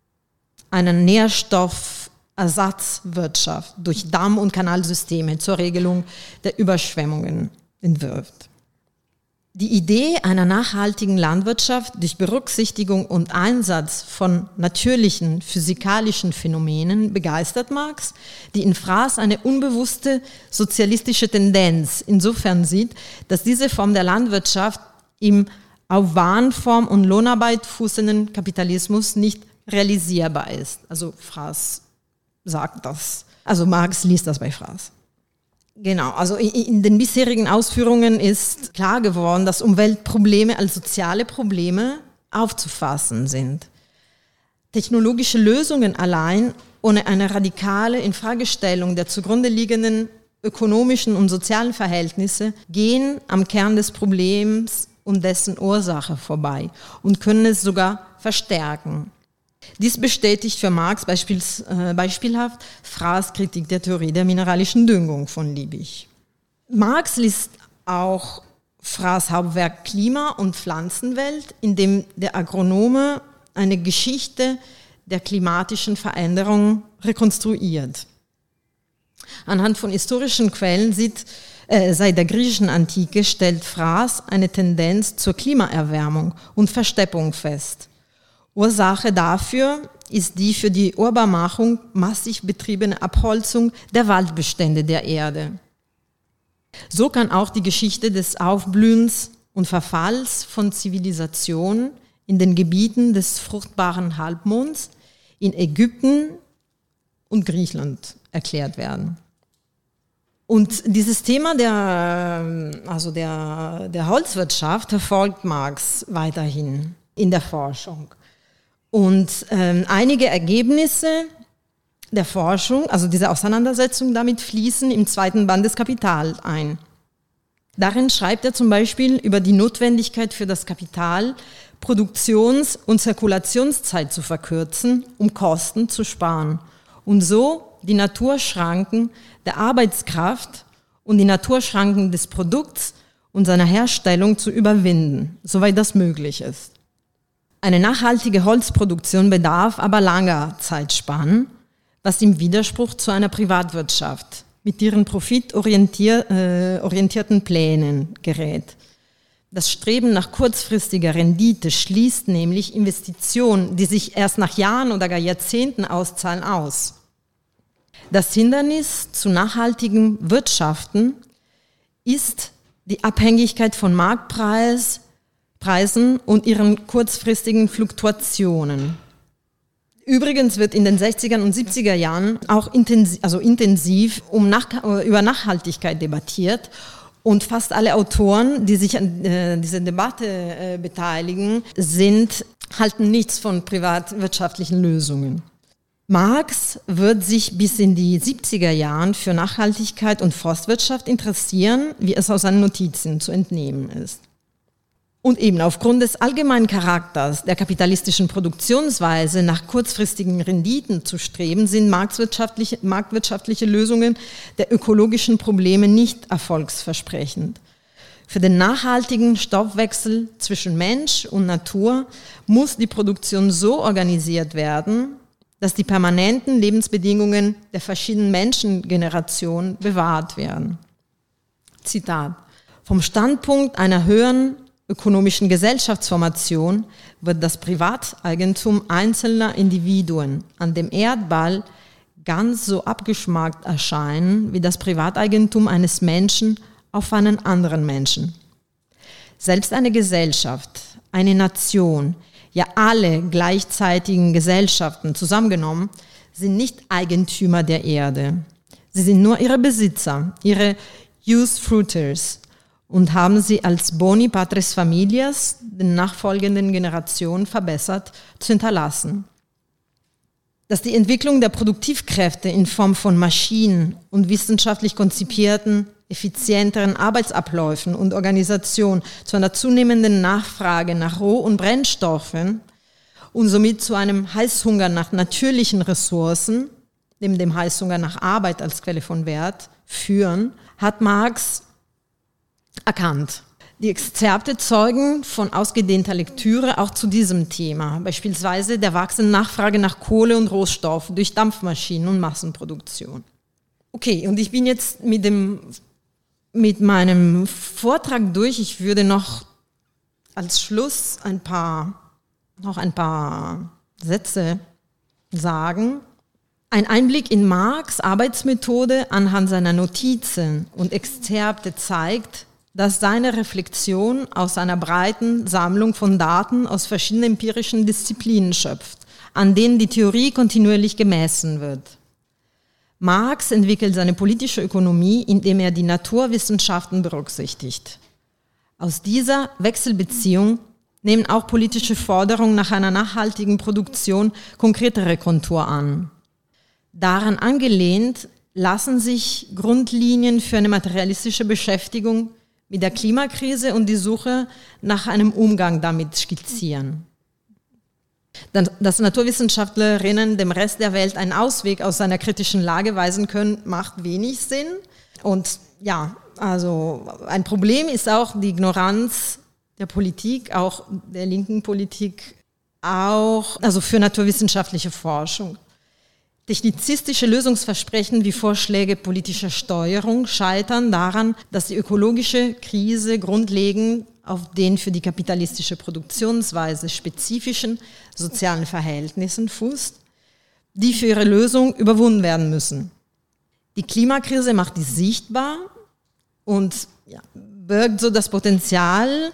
Speaker 3: einer Nährstoff Ersatzwirtschaft durch Damm- und Kanalsysteme zur Regelung der Überschwemmungen entwirft. Die Idee einer nachhaltigen Landwirtschaft durch Berücksichtigung und Einsatz von natürlichen physikalischen Phänomenen begeistert Marx, die in Fraß eine unbewusste sozialistische Tendenz insofern sieht, dass diese Form der Landwirtschaft im auf Warenform und Lohnarbeit fußenden Kapitalismus nicht realisierbar ist. Also Fraß sagt das. Also Marx liest das bei Fraß. Genau, also in den bisherigen Ausführungen ist klar geworden, dass Umweltprobleme als soziale Probleme aufzufassen sind. Technologische Lösungen allein ohne eine radikale Infragestellung der zugrunde liegenden ökonomischen und sozialen Verhältnisse gehen am Kern des Problems und dessen Ursache vorbei und können es sogar verstärken. Dies bestätigt für Marx äh, beispielhaft Fraß Kritik der Theorie der mineralischen Düngung von Liebig. Marx liest auch Fraß Hauptwerk Klima und Pflanzenwelt, in dem der Agronome eine Geschichte der klimatischen Veränderung rekonstruiert. Anhand von historischen Quellen sieht, äh, seit der griechischen Antike stellt Fraß eine Tendenz zur Klimaerwärmung und Versteppung fest. Ursache dafür ist die für die Urbarmachung massiv betriebene Abholzung der Waldbestände der Erde. So kann auch die Geschichte des Aufblühens und Verfalls von Zivilisationen in den Gebieten des fruchtbaren Halbmonds in Ägypten und Griechenland erklärt werden. Und dieses Thema der, also der, der Holzwirtschaft verfolgt Marx weiterhin in der Forschung. Und ähm, einige Ergebnisse der Forschung, also diese Auseinandersetzung damit, fließen im zweiten Band des Kapital ein. Darin schreibt er zum Beispiel über die Notwendigkeit für das Kapital, Produktions- und Zirkulationszeit zu verkürzen, um Kosten zu sparen und so die Naturschranken der Arbeitskraft und die Naturschranken des Produkts und seiner Herstellung zu überwinden, soweit das möglich ist. Eine nachhaltige Holzproduktion bedarf aber langer Zeitspannen, was im Widerspruch zu einer Privatwirtschaft mit ihren profitorientierten Plänen gerät. Das Streben nach kurzfristiger Rendite schließt nämlich Investitionen, die sich erst nach Jahren oder gar Jahrzehnten auszahlen, aus. Das Hindernis zu nachhaltigen Wirtschaften ist die Abhängigkeit von Marktpreis, Preisen und ihren kurzfristigen Fluktuationen. Übrigens wird in den 60er und 70er Jahren auch intensiv, also intensiv um nach, über Nachhaltigkeit debattiert und fast alle Autoren, die sich an äh, dieser Debatte äh, beteiligen, sind, halten nichts von privatwirtschaftlichen Lösungen. Marx wird sich bis in die 70er Jahren für Nachhaltigkeit und Forstwirtschaft interessieren, wie es aus seinen Notizen zu entnehmen ist. Und eben aufgrund des allgemeinen Charakters der kapitalistischen Produktionsweise nach kurzfristigen Renditen zu streben, sind marktwirtschaftliche, marktwirtschaftliche Lösungen der ökologischen Probleme nicht erfolgsversprechend. Für den nachhaltigen Stoffwechsel zwischen Mensch und Natur muss die Produktion so organisiert werden, dass die permanenten Lebensbedingungen der verschiedenen Menschengenerationen bewahrt werden. Zitat. Vom Standpunkt einer höheren ökonomischen Gesellschaftsformation wird das Privateigentum einzelner Individuen an dem Erdball ganz so abgeschmackt erscheinen wie das Privateigentum eines Menschen auf einen anderen Menschen. Selbst eine Gesellschaft, eine Nation, ja alle gleichzeitigen Gesellschaften zusammengenommen, sind nicht Eigentümer der Erde. Sie sind nur ihre Besitzer, ihre Usefruiters, und haben sie als Boni Patris Familias den nachfolgenden Generationen verbessert zu hinterlassen. Dass die Entwicklung der Produktivkräfte in Form von Maschinen und wissenschaftlich konzipierten, effizienteren Arbeitsabläufen und Organisation zu einer zunehmenden Nachfrage nach Roh- und Brennstoffen und somit zu einem Heißhunger nach natürlichen Ressourcen, neben dem Heißhunger nach Arbeit als Quelle von Wert, führen, hat Marx erkannt. Die Exzerpte zeugen von ausgedehnter Lektüre auch zu diesem Thema, beispielsweise der wachsenden Nachfrage nach Kohle und Rohstoff durch Dampfmaschinen und Massenproduktion. Okay, und ich bin jetzt mit, dem, mit meinem Vortrag durch. Ich würde noch als Schluss ein paar, noch ein paar Sätze sagen. Ein Einblick in Marx Arbeitsmethode anhand seiner Notizen und Exzerpte zeigt, dass seine Reflexion aus einer breiten Sammlung von Daten aus verschiedenen empirischen Disziplinen schöpft, an denen die Theorie kontinuierlich gemessen wird. Marx entwickelt seine politische Ökonomie, indem er die Naturwissenschaften berücksichtigt. Aus dieser Wechselbeziehung nehmen auch politische Forderungen nach einer nachhaltigen Produktion konkretere Kontur an. Daran angelehnt lassen sich Grundlinien für eine materialistische Beschäftigung mit der Klimakrise und die Suche nach einem Umgang damit skizzieren. Dass Naturwissenschaftlerinnen dem Rest der Welt einen Ausweg aus seiner kritischen Lage weisen können, macht wenig Sinn. Und ja, also ein Problem ist auch die Ignoranz der Politik, auch der linken Politik, auch also für naturwissenschaftliche Forschung. Technizistische Lösungsversprechen wie Vorschläge politischer Steuerung scheitern daran, dass die ökologische Krise grundlegend auf den für die kapitalistische Produktionsweise spezifischen sozialen Verhältnissen fußt, die für ihre Lösung überwunden werden müssen. Die Klimakrise macht dies sichtbar und ja, birgt so das Potenzial,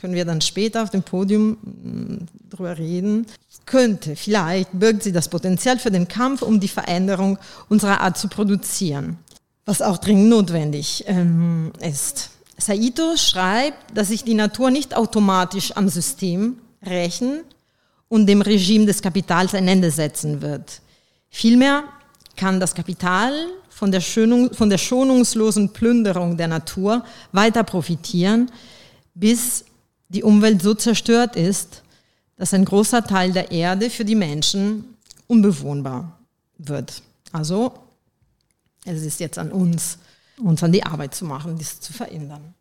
Speaker 3: können wir dann später auf dem Podium hm, drüber reden, könnte, vielleicht birgt sie das Potenzial für den Kampf um die Veränderung unserer Art zu produzieren, was auch dringend notwendig ähm, ist. Saito schreibt, dass sich die Natur nicht automatisch am System rächen und dem Regime des Kapitals ein Ende setzen wird. Vielmehr kann das Kapital von der, Schönung, von der schonungslosen Plünderung der Natur weiter profitieren, bis die Umwelt so zerstört ist, dass ein großer Teil der Erde für die Menschen unbewohnbar wird. Also, es ist jetzt an uns, uns an die Arbeit zu machen, dies zu verändern.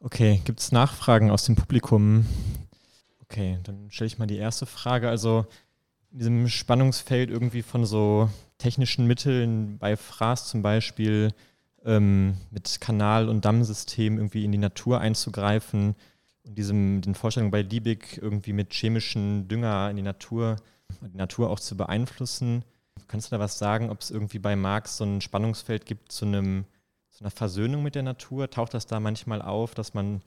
Speaker 2: Okay, gibt es Nachfragen aus dem Publikum? Okay, dann stelle ich mal die erste Frage. Also in diesem Spannungsfeld irgendwie von so technischen Mitteln bei Fraß zum Beispiel ähm, mit Kanal- und Dammsystem irgendwie in die Natur einzugreifen und diesem, den Vorstellungen bei Liebig irgendwie mit chemischen Dünger in die Natur, die Natur auch zu beeinflussen. Kannst du da was sagen, ob es irgendwie bei Marx so ein Spannungsfeld gibt zu einem zu einer Versöhnung mit der Natur? Taucht das da manchmal auf, dass man,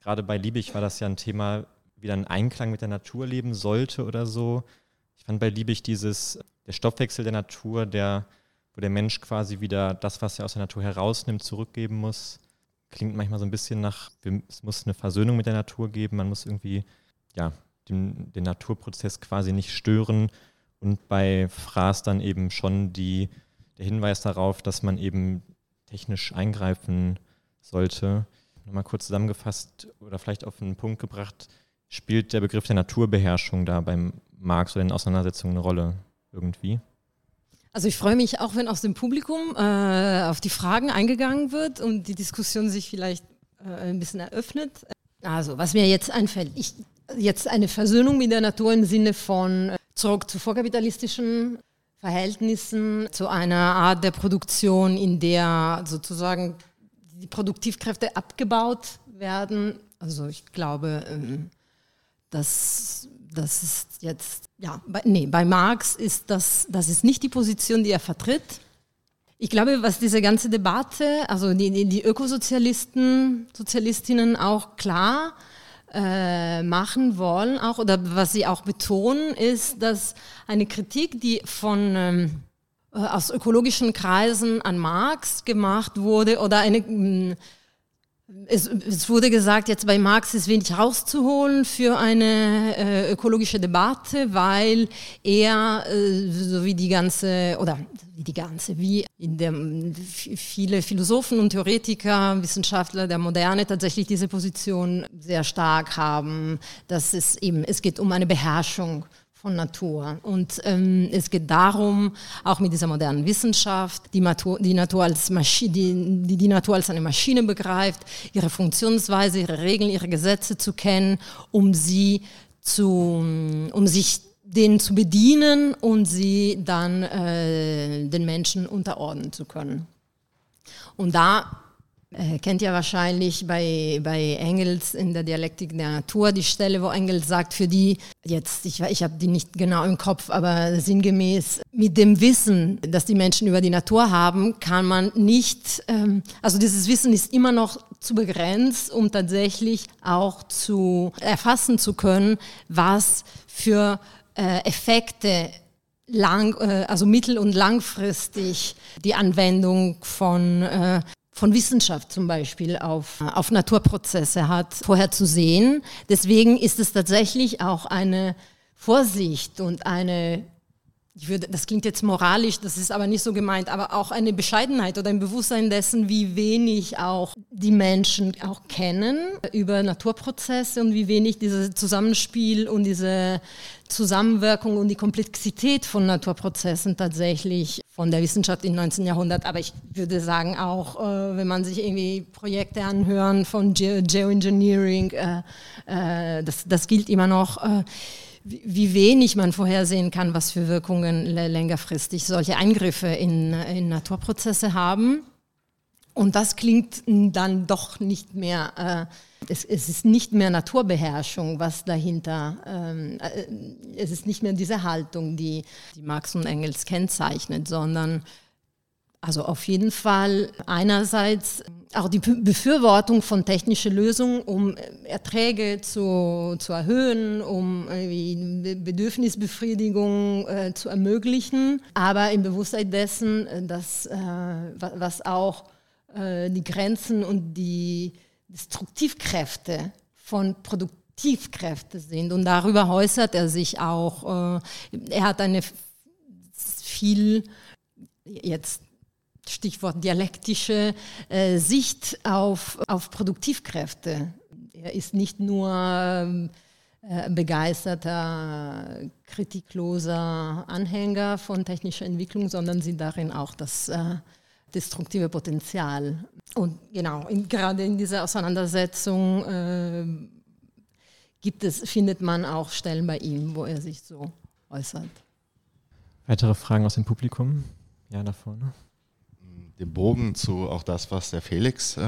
Speaker 2: gerade bei Liebig war das ja ein Thema, wieder einen Einklang mit der Natur leben sollte oder so? Ich fand bei Liebig dieses, der Stoffwechsel der Natur, der, wo der Mensch quasi wieder das, was er aus der Natur herausnimmt, zurückgeben muss, klingt manchmal so ein bisschen nach, es muss eine Versöhnung mit der Natur geben, man muss irgendwie, ja, den, den Naturprozess quasi nicht stören und bei Fraß dann eben schon die, der Hinweis darauf, dass man eben technisch eingreifen sollte. Nochmal kurz zusammengefasst oder vielleicht auf einen Punkt gebracht, spielt der Begriff der Naturbeherrschung da beim Marx oder in Auseinandersetzungen eine Rolle irgendwie?
Speaker 3: Also ich freue mich auch, wenn aus dem Publikum äh, auf die Fragen eingegangen wird und die Diskussion sich vielleicht äh, ein bisschen eröffnet. Also was mir jetzt einfällt, ich, jetzt eine Versöhnung mit der Natur im Sinne von äh, zurück zu vorkapitalistischen Verhältnissen, zu einer Art der Produktion, in der sozusagen die Produktivkräfte abgebaut werden. Also ich glaube, ähm, dass das ist jetzt, ja, bei, nee, bei Marx ist das, das ist nicht die Position, die er vertritt. Ich glaube, was diese ganze Debatte, also die, die Ökosozialisten, Sozialistinnen auch klar äh, machen wollen, auch oder was sie auch betonen, ist, dass eine Kritik, die von ähm, äh, aus ökologischen Kreisen an Marx gemacht wurde oder eine es, es, wurde gesagt, jetzt bei Marx ist wenig rauszuholen für eine äh, ökologische Debatte, weil er, äh, so wie die ganze, oder wie die ganze, wie in der, viele Philosophen und Theoretiker, Wissenschaftler der Moderne tatsächlich diese Position sehr stark haben, dass es eben, es geht um eine Beherrschung von Natur. Und ähm, es geht darum, auch mit dieser modernen Wissenschaft, die Natur, die, Natur als Maschi die, die, Natur als eine Maschine begreift, ihre Funktionsweise, ihre Regeln, ihre Gesetze zu kennen, um sie zu, um sich denen zu bedienen und sie dann äh, den Menschen unterordnen zu können. Und da äh, kennt ihr wahrscheinlich bei, bei Engels in der Dialektik der Natur die Stelle, wo Engels sagt, für die, jetzt, ich, ich habe die nicht genau im Kopf, aber sinngemäß, mit dem Wissen, das die Menschen über die Natur haben, kann man nicht, ähm, also dieses Wissen ist immer noch zu begrenzt, um tatsächlich auch zu erfassen zu können, was für äh, Effekte lang, äh, also mittel- und langfristig die Anwendung von äh, von Wissenschaft zum Beispiel auf, auf Naturprozesse hat, vorherzusehen. Deswegen ist es tatsächlich auch eine Vorsicht und eine, ich würde, das klingt jetzt moralisch, das ist aber nicht so gemeint, aber auch eine Bescheidenheit oder ein Bewusstsein dessen, wie wenig auch die Menschen auch kennen über Naturprozesse und wie wenig dieses Zusammenspiel und diese Zusammenwirkung und die Komplexität von Naturprozessen tatsächlich von der Wissenschaft im 19. Jahrhundert, aber ich würde sagen auch, äh, wenn man sich irgendwie Projekte anhören von Ge Geoengineering, äh, äh, das, das gilt immer noch, äh, wie, wenig man vorhersehen kann, was für Wirkungen längerfristig solche Eingriffe in, in Naturprozesse haben. Und das klingt dann doch nicht mehr, äh, es, es, ist nicht mehr Naturbeherrschung, was dahinter, ähm, äh, es ist nicht mehr diese Haltung, die, die Marx und Engels kennzeichnet, sondern also auf jeden Fall einerseits auch die Befürwortung von technischen Lösungen, um Erträge zu, zu erhöhen, um Bedürfnisbefriedigung äh, zu ermöglichen, aber im Bewusstsein dessen, äh, dass, äh, was auch äh, die Grenzen und die Destruktivkräfte von Produktivkräften sind. Und darüber äußert er sich auch. Äh, er hat eine viel, jetzt Stichwort dialektische äh, Sicht auf, auf Produktivkräfte. Er ist nicht nur begeisterter, kritikloser Anhänger von technischer Entwicklung, sondern sieht darin auch das äh, destruktive Potenzial. Und genau, in, gerade in dieser Auseinandersetzung äh, gibt es, findet man auch Stellen bei ihm, wo er sich so äußert.
Speaker 2: Weitere Fragen aus dem Publikum? Ja, da vorne.
Speaker 4: Den Bogen zu auch das, was der Felix äh,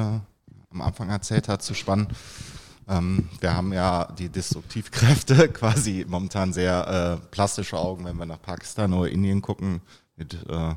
Speaker 4: am Anfang erzählt hat, zu spannen. Ähm, wir haben ja die Destruktivkräfte quasi momentan sehr äh, plastische Augen, wenn wir nach Pakistan oder Indien gucken, mit äh,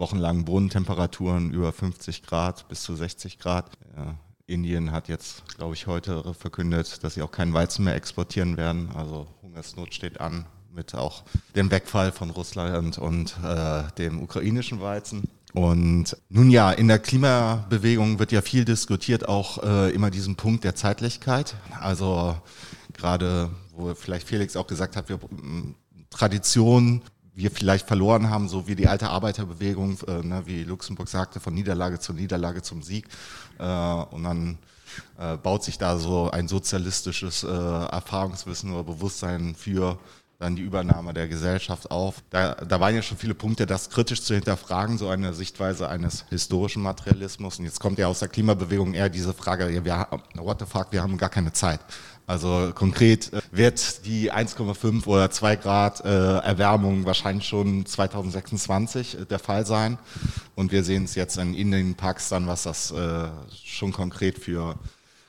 Speaker 4: wochenlangen Bodentemperaturen über 50 Grad bis zu 60 Grad. Äh, Indien hat jetzt, glaube ich, heute verkündet, dass sie auch keinen Weizen mehr exportieren werden. Also Hungersnot steht an mit auch dem Wegfall von Russland und äh, dem ukrainischen Weizen. Und nun ja, in der Klimabewegung wird ja viel diskutiert, auch äh, immer diesen Punkt der Zeitlichkeit. Also gerade, wo vielleicht Felix auch gesagt hat, wir Tradition wir vielleicht verloren haben, so wie die alte Arbeiterbewegung, äh, ne, wie Luxemburg sagte, von Niederlage zu Niederlage zum Sieg. Äh, und dann äh, baut sich da so ein sozialistisches äh, Erfahrungswissen oder Bewusstsein für dann die Übernahme der Gesellschaft auf. Da, da waren ja schon viele Punkte, das kritisch zu hinterfragen, so eine Sichtweise eines historischen Materialismus. Und jetzt kommt ja aus der Klimabewegung eher diese Frage, ja, wir, what the fuck, wir haben gar keine Zeit. Also konkret äh, wird die 1,5 oder 2 Grad äh, Erwärmung wahrscheinlich schon 2026 äh, der Fall sein. Und wir sehen es jetzt in Indien, Pakistan, was das schon konkret für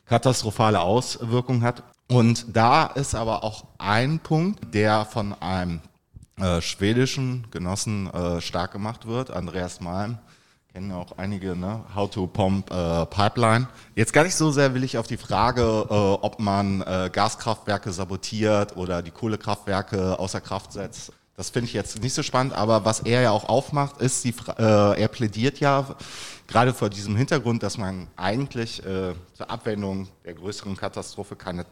Speaker 4: katastrophale Auswirkungen hat. Und da ist aber auch ein Punkt, der von einem äh, schwedischen Genossen äh, stark gemacht wird, Andreas Malm, kennen auch einige, ne? How to Pump äh, Pipeline. Jetzt gar nicht so sehr will ich auf die Frage, äh, ob man äh, Gaskraftwerke sabotiert oder die Kohlekraftwerke außer Kraft setzt. Das finde ich jetzt nicht so spannend, aber was er ja auch aufmacht, ist, die, äh, er plädiert ja gerade vor diesem Hintergrund, dass man eigentlich äh, zur Abwendung der größeren Katastrophe keine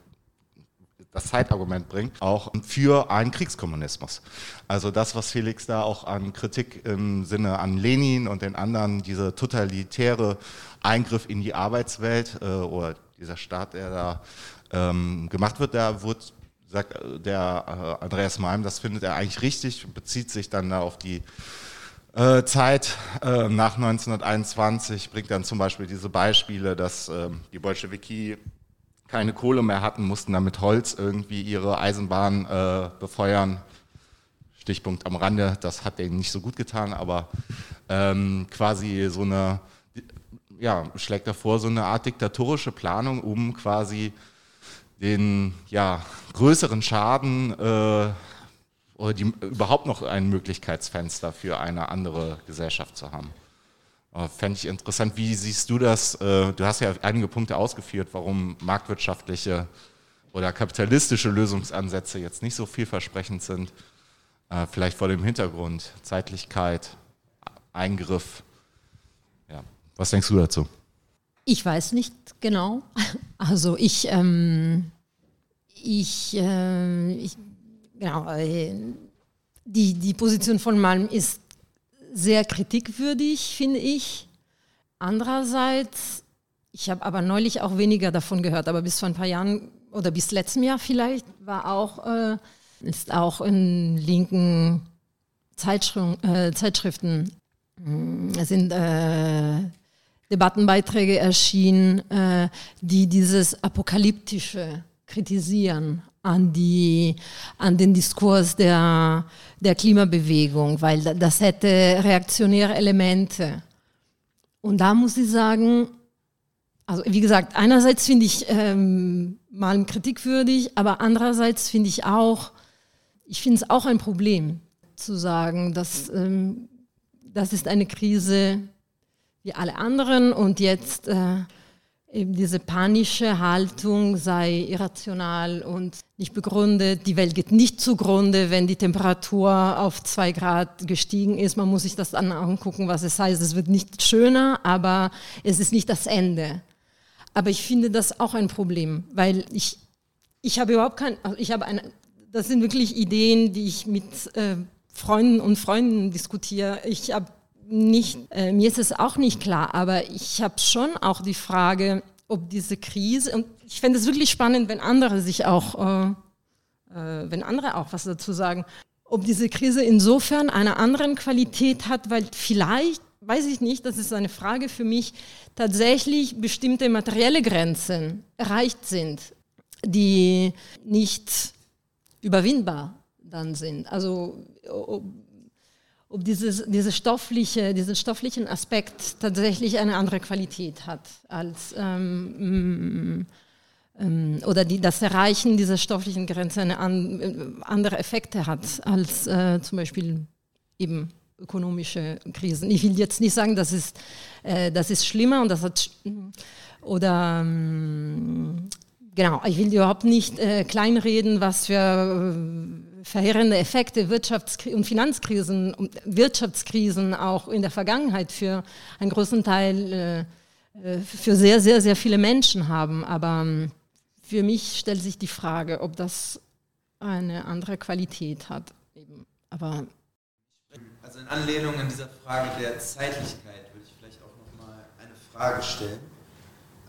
Speaker 4: das Zeitargument bringt, auch für einen Kriegskommunismus. Also das, was Felix da auch an Kritik im Sinne an Lenin und den anderen, diese totalitäre Eingriff in die Arbeitswelt äh, oder dieser Staat, der da ähm, gemacht wird, da wurde sagt der äh, Andreas Malm, das findet er eigentlich richtig, bezieht sich dann da auf die äh, Zeit äh, nach 1921, bringt dann zum Beispiel diese Beispiele, dass äh, die Bolschewiki keine Kohle mehr hatten, mussten damit Holz irgendwie ihre Eisenbahn äh, befeuern. Stichpunkt am Rande, das hat denen nicht so gut getan, aber ähm, quasi so eine, ja, schlägt davor so eine Art diktatorische Planung, um quasi den ja, größeren Schaden äh, oder die, überhaupt noch ein Möglichkeitsfenster für eine andere Gesellschaft zu haben. Äh, fände ich interessant. Wie siehst du das? Äh, du hast ja einige Punkte ausgeführt, warum marktwirtschaftliche oder kapitalistische Lösungsansätze jetzt nicht so vielversprechend sind. Äh, vielleicht vor dem Hintergrund Zeitlichkeit, Eingriff. Ja. Was denkst du dazu?
Speaker 3: Ich weiß nicht genau. Also ich, ähm, ich, äh, ich genau, die, die Position von Malm ist sehr kritikwürdig, finde ich. Andererseits, ich habe aber neulich auch weniger davon gehört, aber bis vor ein paar Jahren oder bis letztem Jahr vielleicht war auch, äh, ist auch in linken äh, Zeitschriften äh, sind äh, Debattenbeiträge erschienen, äh, die dieses apokalyptische kritisieren an, die, an den Diskurs der, der Klimabewegung, weil das hätte reaktionäre Elemente. Und da muss ich sagen, also wie gesagt, einerseits finde ich ähm, mal kritikwürdig, aber andererseits finde ich auch, ich finde es auch ein Problem zu sagen, dass ähm, das ist eine Krise wie alle anderen und jetzt äh, eben diese panische Haltung sei irrational und nicht begründet. Die Welt geht nicht zugrunde, wenn die Temperatur auf zwei Grad gestiegen ist. Man muss sich das dann angucken, was es heißt. Es wird nicht schöner, aber es ist nicht das Ende. Aber ich finde das auch ein Problem, weil ich, ich habe überhaupt kein, also ich habe eine, das sind wirklich Ideen, die ich mit äh, Freunden und Freunden diskutiere. Ich habe nicht, äh, mir ist es auch nicht klar, aber ich habe schon auch die Frage, ob diese Krise, und ich fände es wirklich spannend, wenn andere sich auch äh, äh, wenn andere auch was dazu sagen, ob diese Krise insofern eine andere Qualität hat, weil vielleicht, weiß ich nicht, das ist eine Frage für mich, tatsächlich bestimmte materielle Grenzen erreicht sind, die nicht überwindbar dann sind. Also ob, ob dieses, diese stoffliche, diesen stofflichen Aspekt tatsächlich eine andere Qualität hat als ähm, ähm, oder die, das Erreichen dieser stofflichen Grenze eine an, äh, andere Effekte hat als äh, zum Beispiel eben ökonomische Krisen. Ich will jetzt nicht sagen, das ist, äh, das ist schlimmer und das hat oder ähm, genau, ich will überhaupt nicht äh, kleinreden, was für äh, verheerende Effekte Wirtschafts- und Finanzkrisen und Wirtschaftskrisen auch in der Vergangenheit für einen großen Teil äh, für sehr, sehr, sehr viele Menschen haben. Aber ähm, für mich stellt sich die Frage, ob das eine andere Qualität hat. Eben. Aber
Speaker 5: also in Anlehnung an dieser Frage der Zeitlichkeit würde ich vielleicht auch noch mal eine Frage stellen.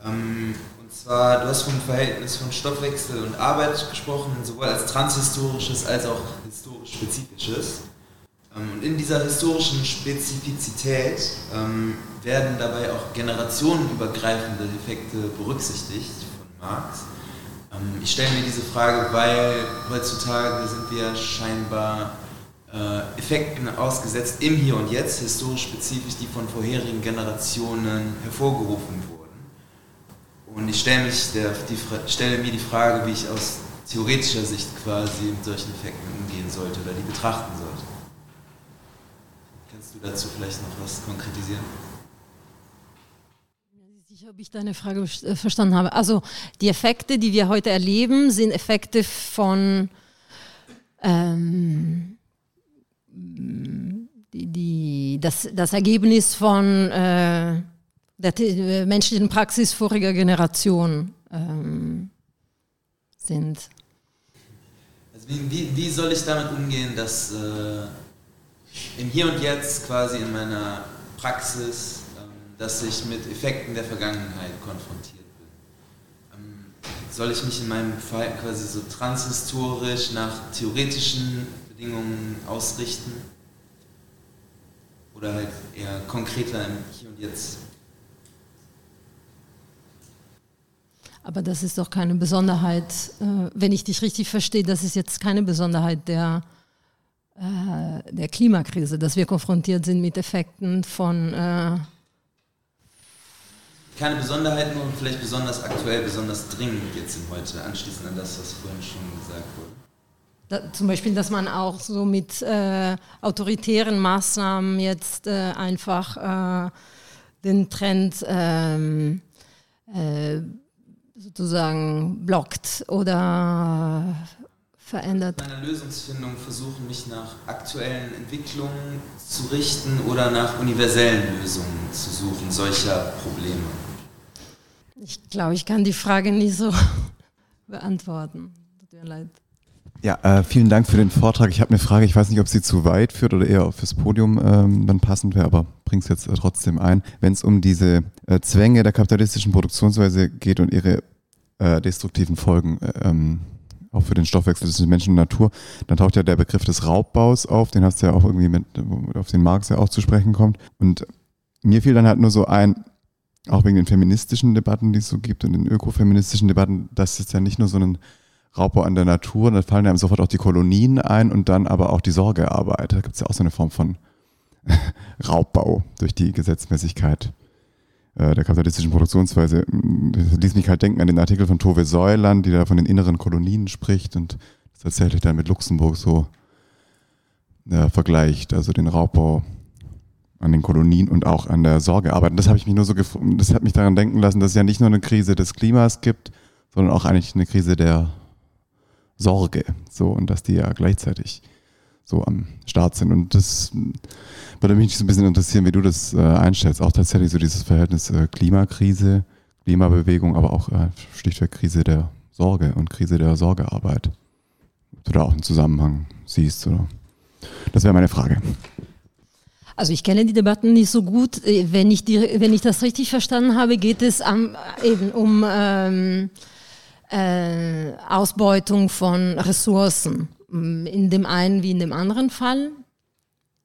Speaker 5: Ähm, und zwar, du hast vom Verhältnis von Stoffwechsel und Arbeit gesprochen, sowohl als transhistorisches als auch historisch spezifisches. Ähm, und in dieser historischen Spezifizität ähm, werden dabei auch generationenübergreifende Effekte berücksichtigt von Marx. Ich stelle mir diese Frage, weil heutzutage sind wir scheinbar äh, Effekten ausgesetzt im Hier und Jetzt, historisch spezifisch, die von vorherigen Generationen hervorgerufen wurden. Und ich stelle, mich der, die, stelle mir die Frage, wie ich aus theoretischer Sicht quasi mit solchen Effekten umgehen sollte oder die betrachten sollte. Kannst du dazu vielleicht noch was konkretisieren?
Speaker 3: sicher, ob ich deine Frage äh, verstanden habe. Also die Effekte, die wir heute erleben, sind Effekte von ähm, die, die, das, das Ergebnis von äh, der äh, menschlichen Praxis voriger Generation ähm, sind.
Speaker 5: Also wie, wie, wie, soll ich damit umgehen, dass äh, im Hier und Jetzt quasi in meiner Praxis dass ich mit Effekten der Vergangenheit konfrontiert bin. Ähm, soll ich mich in meinem Fall quasi so transhistorisch nach theoretischen Bedingungen ausrichten? Oder halt eher konkreter im Hier und Jetzt?
Speaker 3: Aber das ist doch keine Besonderheit, äh, wenn ich dich richtig verstehe, das ist jetzt keine Besonderheit der, äh, der Klimakrise, dass wir konfrontiert sind mit Effekten von äh,
Speaker 5: keine Besonderheiten und vielleicht besonders aktuell, besonders dringend jetzt im Heute, anschließend an das, was vorhin schon gesagt wurde.
Speaker 3: Da, zum Beispiel, dass man auch so mit äh, autoritären Maßnahmen jetzt äh, einfach äh, den Trend ähm, äh, sozusagen blockt oder verändert.
Speaker 5: Bei meiner Lösungsfindung versuchen, mich nach aktuellen Entwicklungen zu richten oder nach universellen Lösungen zu suchen solcher Probleme.
Speaker 3: Ich glaube, ich kann die Frage nie so beantworten. Tut mir leid.
Speaker 6: Ja, äh, vielen Dank für den Vortrag. Ich habe eine Frage, ich weiß nicht, ob sie zu weit führt oder eher fürs Podium ähm, dann passend wäre, aber bringe es jetzt äh, trotzdem ein. Wenn es um diese äh, Zwänge der kapitalistischen Produktionsweise geht und ihre äh, destruktiven Folgen, äh, ähm, auch für den Stoffwechsel des Menschen und Natur, dann taucht ja der Begriff des Raubbaus auf, den hast du ja auch irgendwie mit, auf den Marx ja auch zu sprechen kommt. Und mir fiel dann halt nur so ein, auch wegen den feministischen Debatten, die es so gibt und den ökofeministischen Debatten, das ist ja nicht nur so ein Raubbau an der Natur, da fallen einem sofort auch die Kolonien ein und dann aber auch die Sorgearbeit. Da gibt es ja auch so eine Form von Raubbau durch die Gesetzmäßigkeit der kapitalistischen Produktionsweise. Das ließ mich halt denken an den Artikel von Tove Säuland, die da von den inneren Kolonien spricht und das tatsächlich dann mit Luxemburg so ja, vergleicht, also den Raubbau an den Kolonien und auch an der Sorgearbeit. Und das habe ich mich nur so gefunden, das hat mich daran denken lassen, dass es ja nicht nur eine Krise des Klimas gibt, sondern auch eigentlich eine Krise der Sorge. So, und dass die ja gleichzeitig so am Start sind. Und das würde mich so ein bisschen interessieren, wie du das äh, einstellst. Auch tatsächlich so dieses Verhältnis äh, Klimakrise, Klimabewegung, aber auch äh, schlichtweg Krise der Sorge und Krise der Sorgearbeit. Ob du da auch einen Zusammenhang siehst, oder? Das wäre meine Frage.
Speaker 3: Also ich kenne die Debatten nicht so gut. Äh, wenn ich, die, wenn ich das richtig verstanden habe, geht es am, eben um, ähm, äh, Ausbeutung von Ressourcen. In dem einen wie in dem anderen Fall.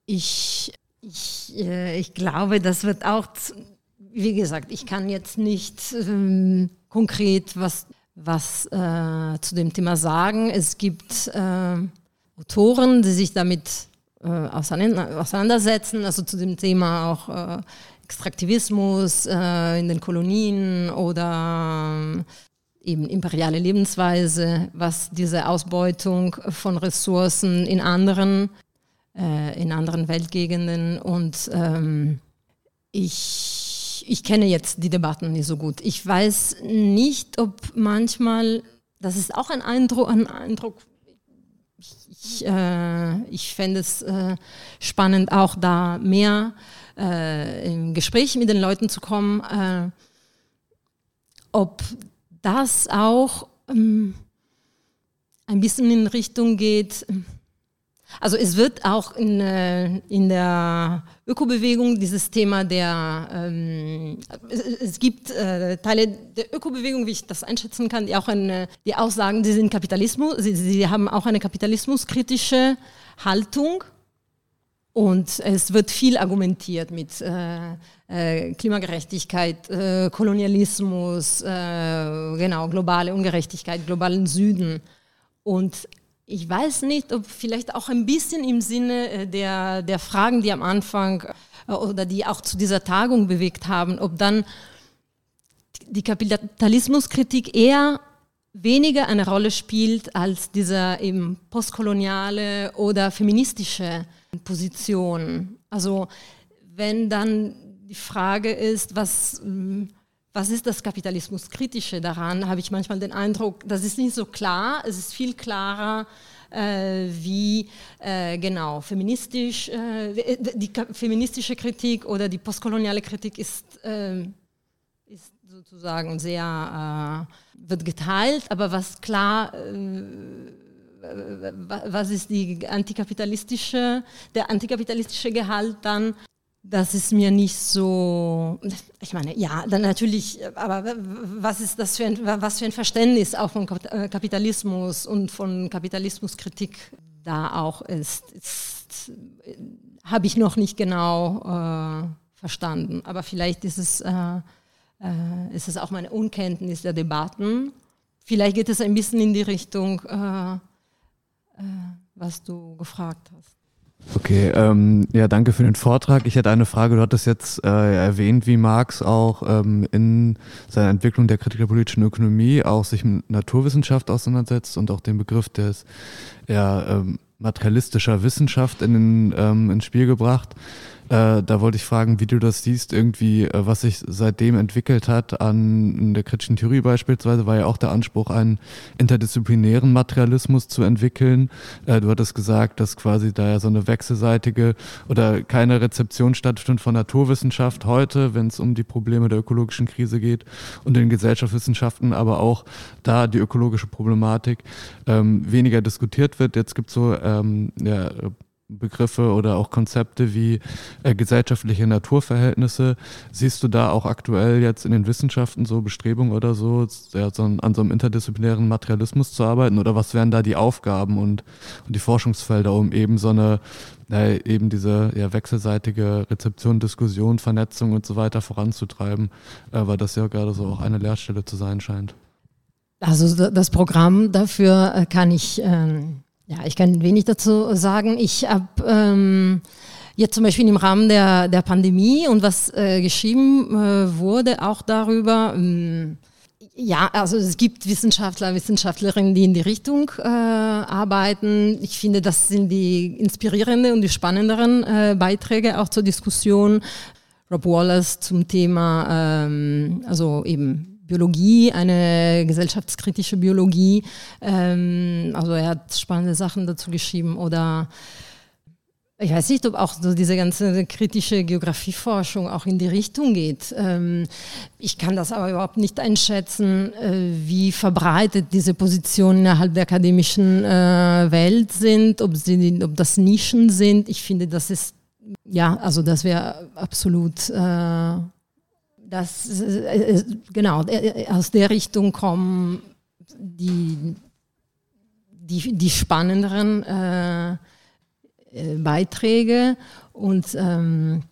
Speaker 3: Ich, ich, äh, ich glaube, das wird auch, wie gesagt, ich kann jetzt nicht ähm, konkret was, was äh, zu dem Thema sagen. Es gibt äh, Autoren, die sich damit äh, auseinandersetzen, also zu dem Thema auch äh, Extraktivismus äh, in den Kolonien oder eben imperiale Lebensweise, was diese Ausbeutung von Ressourcen in anderen, äh, in anderen Weltgegenden und ähm, ich, ich kenne jetzt die Debatten nicht so gut. Ich weiß nicht, ob manchmal, das ist auch ein Eindruck, ein Eindruck ich, äh, ich fände es äh, spannend, auch da mehr äh, im Gespräch mit den Leuten zu kommen, äh, ob das auch ähm, ein bisschen in Richtung geht. Also es wird auch in, äh, in der Ökobewegung dieses Thema der, ähm, es, es, gibt äh, Teile der Ökobewegung, wie ich das einschätzen kann, die auch eine, die aussagen, sie sind Kapitalismus, sie, sie haben auch eine kapitalismuskritische Haltung und es wird viel argumentiert mit äh, äh, Klimagerechtigkeit, äh, Kolonialismus, äh, genau, globale Ungerechtigkeit, globalen Süden. Und ich weiß nicht, ob vielleicht auch ein bisschen im Sinne äh, der, der Fragen, die am Anfang äh, oder die auch zu dieser Tagung bewegt haben, ob dann die Kapitalismuskritik eher weniger eine Rolle spielt als dieser eben postkoloniale oder feministische Position. Also wenn dann die Frage ist, was, was ist das Kapitalismuskritische daran, habe ich manchmal den Eindruck, das ist nicht so klar, es ist viel klarer, äh, wie äh, genau feministisch, äh, die feministische Kritik oder die postkoloniale Kritik ist, ähm, ist sozusagen sehr, äh, wird geteilt, aber was klar äh, was ist die antikapitalistische, der antikapitalistische Gehalt dann? Das ist mir nicht so, ich meine, ja, dann natürlich, aber was ist das für ein, was für ein Verständnis auch von äh, Kapitalismus und von Kapitalismuskritik da auch ist, ist habe ich noch nicht genau äh, verstanden. Aber vielleicht ist es, äh, äh, ist es auch meine Unkenntnis der Debatten. Vielleicht geht es ein bisschen in die Richtung, äh, was du gefragt hast.
Speaker 7: Okay, ähm, ja, danke für den Vortrag. Ich hätte eine Frage. Du hattest jetzt äh, erwähnt, wie Marx auch ähm, in seiner Entwicklung der Kritik politischen Ökonomie auch sich mit Naturwissenschaft auseinandersetzt und auch den Begriff des ja, ähm, materialistischer Wissenschaft in den, ähm, ins Spiel gebracht. Äh, da wollte ich fragen, wie du das siehst, irgendwie, äh, was sich seitdem entwickelt hat an der kritischen Theorie beispielsweise, war ja auch der Anspruch, einen interdisziplinären Materialismus zu entwickeln. Äh, du hattest gesagt, dass quasi da ja so eine wechselseitige oder keine Rezeption stattfindet von Naturwissenschaft heute, wenn es um die Probleme der ökologischen Krise geht und den Gesellschaftswissenschaften, aber auch da die ökologische Problematik ähm, weniger diskutiert wird. Jetzt gibt es so ähm, ja, Begriffe oder auch Konzepte wie äh, gesellschaftliche Naturverhältnisse. Siehst du da auch aktuell jetzt in den Wissenschaften so Bestrebungen oder so, ja, so an so einem interdisziplinären Materialismus zu arbeiten? Oder was wären da die Aufgaben und, und die Forschungsfelder, um eben so eine, äh, eben diese ja, wechselseitige Rezeption, Diskussion, Vernetzung und so weiter voranzutreiben, äh, weil das ja gerade so auch eine Lehrstelle zu sein scheint?
Speaker 3: Also das Programm dafür äh, kann ich ähm ja, ich kann wenig dazu sagen. Ich habe ähm, jetzt zum Beispiel im Rahmen der, der Pandemie und was äh, geschrieben äh, wurde, auch darüber, ähm, ja, also es gibt Wissenschaftler, Wissenschaftlerinnen, die in die Richtung äh, arbeiten. Ich finde, das sind die inspirierenden und die spannenderen äh, Beiträge auch zur Diskussion. Rob Wallace zum Thema, ähm, also eben Biologie, eine gesellschaftskritische Biologie. Ähm, also er hat spannende Sachen dazu geschrieben oder ich weiß nicht, ob auch so diese ganze kritische Geografieforschung auch in die Richtung geht. Ähm, ich kann das aber überhaupt nicht einschätzen, äh, wie verbreitet diese Positionen innerhalb der akademischen äh, Welt sind, ob, sie, ob das Nischen sind. Ich finde, das ist, ja, also das wäre absolut äh, das, äh, äh, genau, äh, aus der Richtung kommen die, die, die spannenderen äh, Beiträge. Und ähm,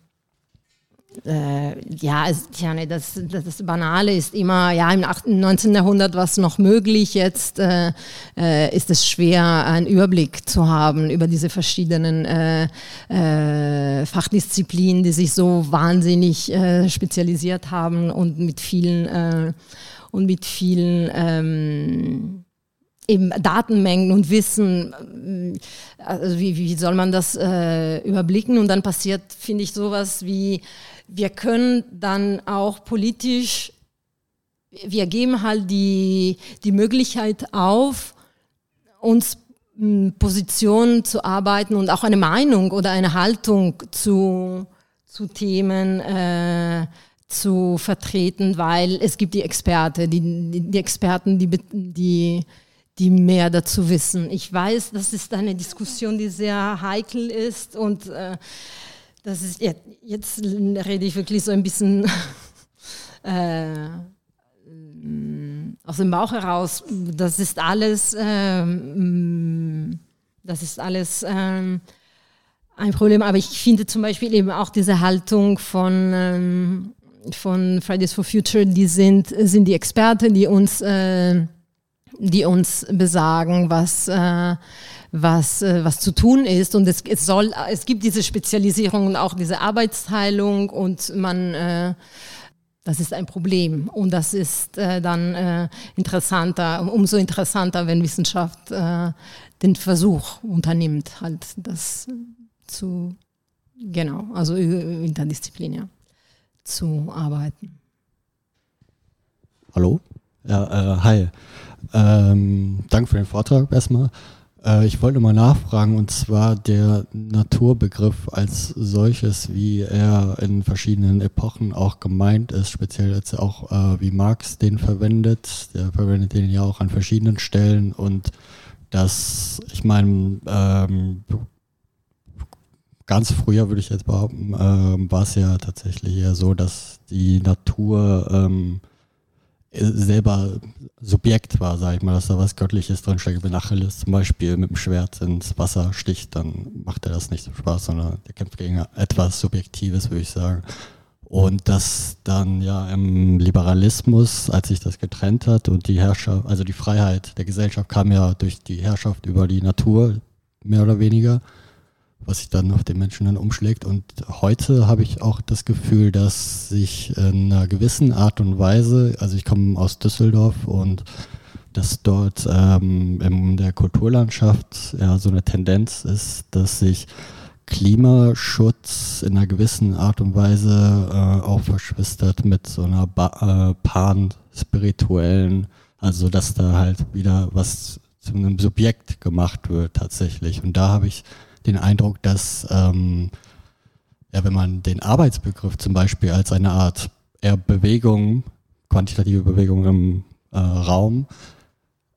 Speaker 3: äh, ja, es, ja ne, das, das, Banale ist immer, ja, im 18, 19. Jahrhundert war es noch möglich, jetzt äh, äh, ist es schwer, einen Überblick zu haben über diese verschiedenen äh, äh, Fachdisziplinen, die sich so wahnsinnig äh, spezialisiert haben und mit vielen, und mit vielen ähm, eben Datenmengen und Wissen, also wie, wie soll man das überblicken? Und dann passiert, finde ich, sowas wie, wir können dann auch politisch, wir geben halt die, die Möglichkeit auf, uns hm, Positionen zu arbeiten und auch eine Meinung oder eine Haltung zu, zu Themen äh, zu vertreten, weil es gibt die Experten, die, die Experten, die, die, die mehr dazu wissen. Ich weiß, das ist eine Diskussion, die sehr heikel ist und äh, das ist, jetzt, jetzt rede ich wirklich so ein bisschen äh, aus dem Bauch heraus. Das ist alles, ähm, das ist alles ähm, ein Problem. Aber ich finde zum Beispiel eben auch diese Haltung von, ähm, von Fridays for Future, die sind, sind die Experten, die uns, äh, die uns besagen, was, äh, was, äh, was zu tun ist. Und es, es, soll, es gibt diese Spezialisierung und auch diese Arbeitsteilung und man, äh, das ist ein Problem. Und das ist äh, dann äh, interessanter, umso interessanter, wenn Wissenschaft äh, den Versuch unternimmt, halt das zu, genau, also interdisziplinär zu arbeiten.
Speaker 8: Hallo? Ja, hi. Ähm, danke für den Vortrag erstmal. Äh, ich wollte mal nachfragen, und zwar der Naturbegriff als solches, wie er in verschiedenen Epochen auch gemeint ist, speziell jetzt auch äh, wie Marx den verwendet. Der verwendet den ja auch an verschiedenen Stellen und das, ich meine, ähm, ganz früher würde ich jetzt behaupten, äh, war es ja tatsächlich eher so, dass die Natur ähm, selber Subjekt war, sag ich mal, dass da was Göttliches drinsteckt. Wenn Achilles zum Beispiel mit dem Schwert ins Wasser sticht, dann macht er das nicht so Spaß, sondern der kämpft gegen etwas Subjektives, würde ich sagen. Und dass dann ja im Liberalismus, als sich das getrennt hat und die Herrschaft, also die Freiheit der Gesellschaft kam ja durch die Herrschaft über die Natur, mehr oder weniger was sich dann auf den Menschen dann umschlägt. Und heute habe ich auch das Gefühl, dass sich in einer gewissen Art und Weise, also ich komme aus Düsseldorf und dass dort ähm, in der Kulturlandschaft ja so eine Tendenz ist, dass sich Klimaschutz in einer gewissen Art und Weise äh, auch verschwistert mit so einer ba äh, pan-spirituellen, also dass da halt wieder was zu einem Subjekt gemacht wird tatsächlich. Und da habe ich den Eindruck, dass ähm, ja, wenn man den Arbeitsbegriff zum Beispiel als eine Art eher Bewegung, quantitative Bewegung im äh, Raum,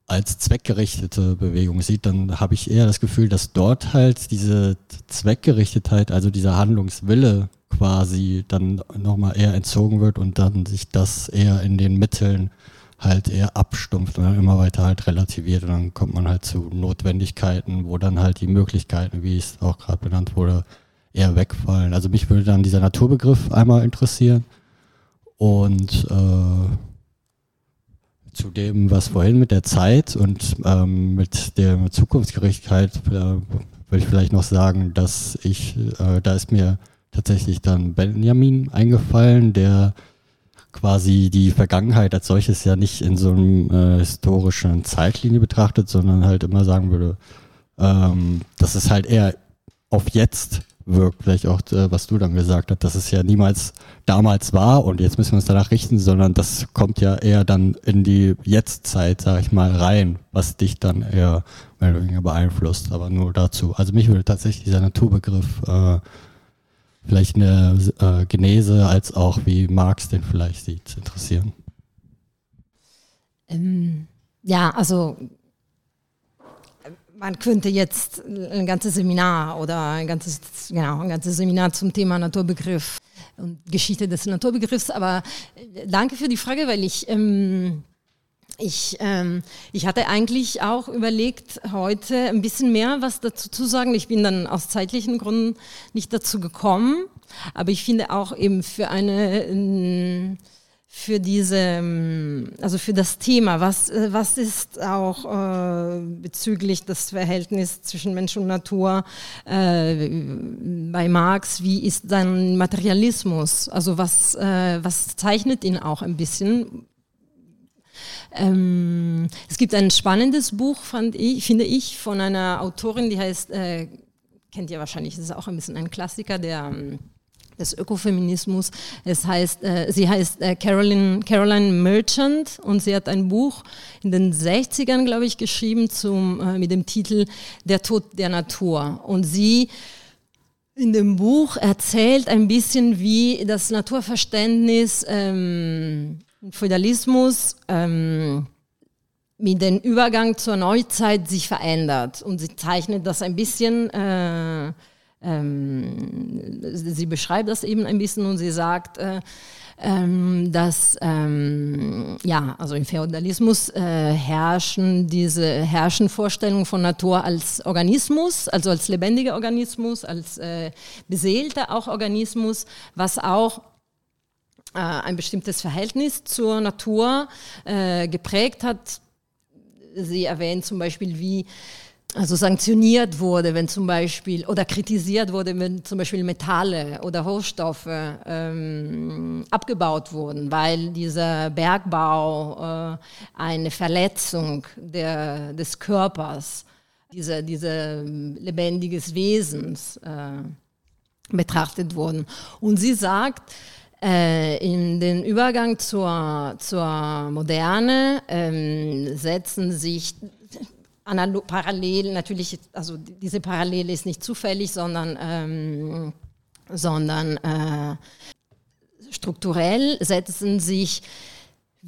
Speaker 8: als zweckgerichtete Bewegung sieht, dann habe ich eher das Gefühl, dass dort halt diese Zweckgerichtetheit, also dieser Handlungswille quasi dann nochmal eher entzogen wird und dann sich das eher in den Mitteln halt eher abstumpft und immer weiter halt relativiert und dann kommt man halt zu Notwendigkeiten, wo dann halt die Möglichkeiten, wie es auch gerade benannt wurde, eher wegfallen. Also mich würde dann dieser Naturbegriff einmal interessieren und äh, zu dem, was vorhin mit der Zeit und ähm, mit der Zukunftsgerechtigkeit äh, würde ich vielleicht noch sagen, dass ich, äh, da ist mir tatsächlich dann Benjamin eingefallen, der quasi die Vergangenheit als solches ja nicht in so einem äh, historischen Zeitlinie betrachtet, sondern halt immer sagen würde, ähm, dass es halt eher auf jetzt wirkt, vielleicht auch, äh, was du dann gesagt hast, dass es ja niemals damals war und jetzt müssen wir uns danach richten, sondern das kommt ja eher dann in die Jetztzeit, sag ich mal, rein, was dich dann eher mehr oder weniger beeinflusst, aber nur dazu. Also mich würde tatsächlich dieser Naturbegriff äh, vielleicht eine äh, Genese als auch wie Marx den vielleicht sieht, interessieren?
Speaker 3: Ähm, ja, also man könnte jetzt ein ganzes Seminar oder ein ganzes, genau, ein ganzes Seminar zum Thema Naturbegriff und Geschichte des Naturbegriffs, aber äh, danke für die Frage, weil ich ähm, ich, ähm, ich hatte eigentlich auch überlegt, heute ein bisschen mehr was dazu zu sagen. Ich bin dann aus zeitlichen Gründen nicht dazu gekommen. Aber ich finde auch eben für eine, ähm, für diese, ähm, also für das Thema, was, äh, was ist auch äh, bezüglich des Verhältnisses zwischen Mensch und Natur äh, bei Marx, wie ist sein Materialismus? Also was, äh, was zeichnet ihn auch ein bisschen? Ähm, es gibt ein spannendes Buch, ich, finde ich, von einer Autorin, die heißt, äh, kennt ihr wahrscheinlich, das ist auch ein bisschen ein Klassiker der, ähm, des Ökofeminismus. Es heißt, äh, sie heißt äh, Caroline, Caroline Merchant und sie hat ein Buch in den 60ern, glaube ich, geschrieben zum, äh, mit dem Titel Der Tod der Natur. Und sie in dem Buch erzählt ein bisschen, wie das Naturverständnis ähm, Feudalismus ähm, mit dem Übergang zur Neuzeit sich verändert. Und sie zeichnet das ein bisschen, äh, ähm, sie beschreibt das eben ein bisschen und sie sagt, äh, ähm, dass ähm, ja, also im Feudalismus äh, herrschen diese herrschen Vorstellungen von Natur als Organismus, also als lebendiger Organismus, als äh, beseelter auch Organismus, was auch ein bestimmtes Verhältnis zur Natur äh, geprägt hat. Sie erwähnt zum Beispiel, wie also sanktioniert wurde, wenn zum Beispiel, oder kritisiert wurde, wenn zum Beispiel Metalle oder Rohstoffe ähm, abgebaut wurden, weil dieser Bergbau äh, eine Verletzung der, des Körpers, dieser, dieser lebendiges Wesens äh, betrachtet wurden. Und sie sagt, äh, in den Übergang zur, zur Moderne ähm, setzen sich parallel, natürlich, also diese Parallele ist nicht zufällig, sondern, ähm, sondern äh, strukturell setzen sich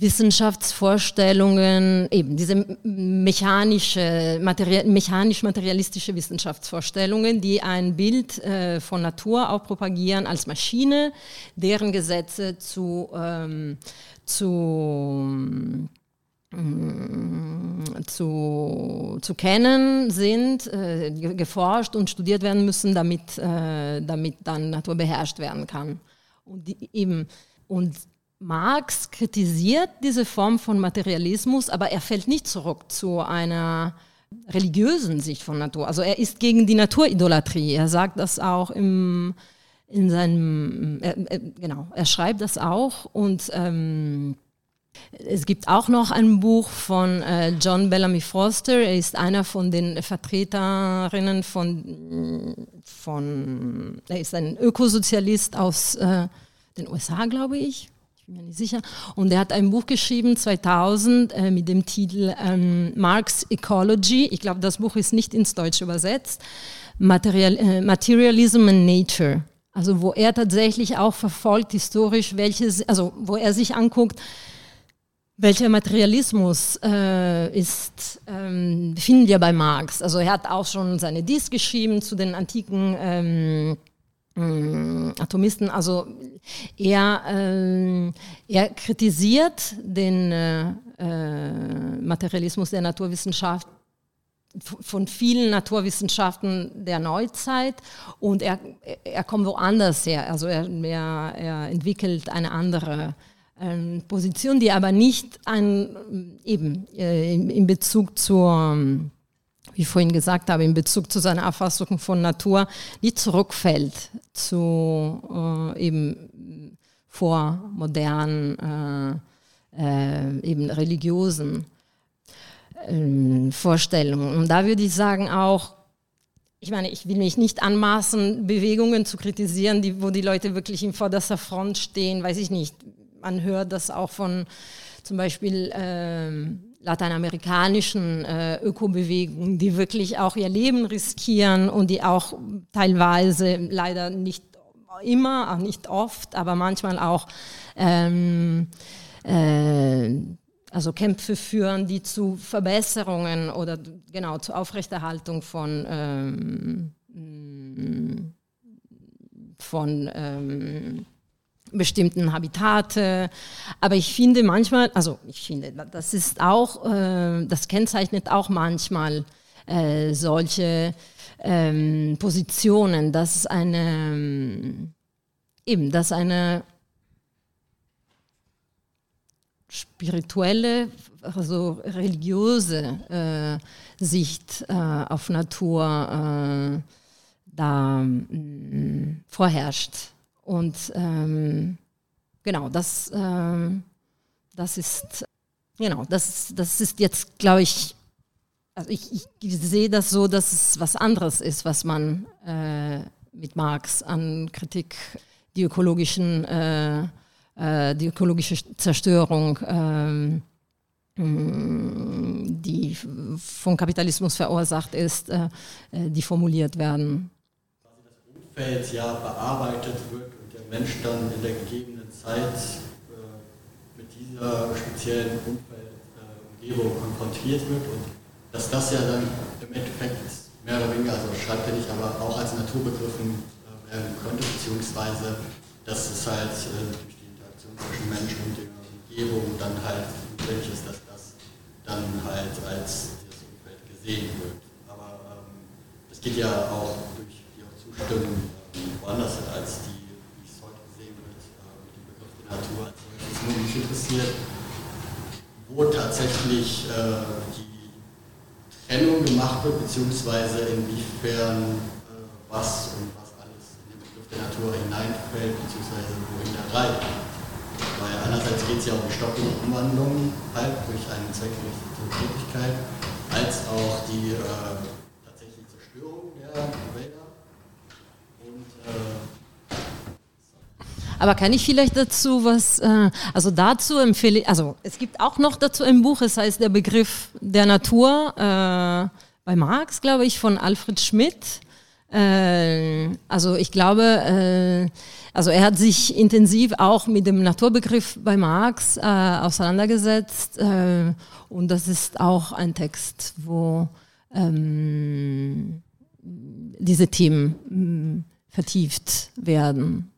Speaker 3: Wissenschaftsvorstellungen, eben diese mechanische, materi mechanisch-materialistische Wissenschaftsvorstellungen, die ein Bild äh, von Natur auch propagieren als Maschine, deren Gesetze zu, ähm, zu mm, zu, zu kennen sind, äh, geforscht und studiert werden müssen, damit, äh, damit dann Natur beherrscht werden kann. Und die, eben, und Marx kritisiert diese Form von Materialismus, aber er fällt nicht zurück zu einer religiösen Sicht von Natur. Also er ist gegen die Naturidolatrie. Er sagt das auch im, in seinem, äh, genau, er schreibt das auch und ähm, es gibt auch noch ein Buch von äh, John Bellamy Foster. Er ist einer von den Vertreterinnen von, von er ist ein Ökosozialist aus äh, den USA, glaube ich bin mir nicht sicher. Und er hat ein Buch geschrieben, 2000, äh, mit dem Titel ähm, Marx Ecology. Ich glaube, das Buch ist nicht ins Deutsche übersetzt. Material, äh, Materialism and Nature. Also wo er tatsächlich auch verfolgt historisch, welches, also wo er sich anguckt, welcher Materialismus äh, ist, ähm, finden wir bei Marx. Also er hat auch schon seine Dies geschrieben zu den antiken ähm, Mm, Atomisten, also er, äh, er kritisiert den äh, äh, Materialismus der Naturwissenschaft von vielen Naturwissenschaften der Neuzeit und er, er kommt woanders her. Also er, er, er entwickelt eine andere ähm, Position, die aber nicht ein, eben äh, in, in Bezug zur wie ich vorhin gesagt habe, in Bezug zu seiner Erfassung von Natur nicht zurückfällt zu äh, eben vormodernen, äh, äh, eben religiösen ähm, Vorstellungen. Und da würde ich sagen auch, ich meine, ich will mich nicht anmaßen, Bewegungen zu kritisieren, die, wo die Leute wirklich in vorderster Front stehen, weiß ich nicht. Man hört das auch von zum Beispiel ähm, lateinamerikanischen äh, Ökobewegungen, die wirklich auch ihr Leben riskieren und die auch teilweise leider nicht immer, auch nicht oft, aber manchmal auch ähm, äh, also Kämpfe führen, die zu Verbesserungen oder genau zur Aufrechterhaltung von ähm, von ähm, bestimmten Habitate. Aber ich finde manchmal, also ich finde, das ist auch, äh, das kennzeichnet auch manchmal äh, solche ähm, Positionen, dass eine, ähm, eben, dass eine spirituelle, also religiöse äh, Sicht auf Natur da mh, vorherrscht. Und ähm, genau, das, ähm, das ist, genau, das, das ist jetzt, glaube ich, also ich, ich, sehe das so, dass es was anderes ist, was man äh, mit Marx an Kritik, die ökologischen, äh, äh, die ökologische Zerstörung, ähm, die vom Kapitalismus verursacht ist, äh, äh, die formuliert werden.
Speaker 9: Das Umfeld ja bearbeitet wird Mensch dann in der gegebenen Zeit äh, mit dieser speziellen Umwelt, Umgebung konfrontiert wird und dass das ja dann im Endeffekt mehr oder weniger, also schreibt er nicht, aber auch als Natur begriffen äh, werden könnte, beziehungsweise dass es halt äh, durch die Interaktion zwischen Mensch und der Umgebung dann halt notwendig ist, dass das dann halt als das Umfeld gesehen wird. Aber ähm, das geht ja auch durch die auch Zustimmung woanders als die, wie es heute gesehen wird, äh, mit Natur als solches. Mich interessiert, wo tatsächlich äh, die Trennung gemacht wird, beziehungsweise inwiefern äh, was und was alles in den Begriff der Natur hineinfällt, beziehungsweise wohin der reicht. Weil einerseits geht es ja um die Stoppumwandlung halt durch eine zweckgerichtete Tätigkeit, als auch die äh, tatsächliche Zerstörung der Wälder. Und äh,
Speaker 3: aber kann ich vielleicht dazu was, äh, also dazu empfehle ich, also es gibt auch noch dazu ein Buch, es heißt der Begriff der Natur äh, bei Marx, glaube ich, von Alfred Schmidt. Äh, also ich glaube, äh, also er hat sich intensiv auch mit dem Naturbegriff bei Marx äh, auseinandergesetzt äh, und das ist auch ein Text, wo ähm, diese Themen mh, vertieft werden.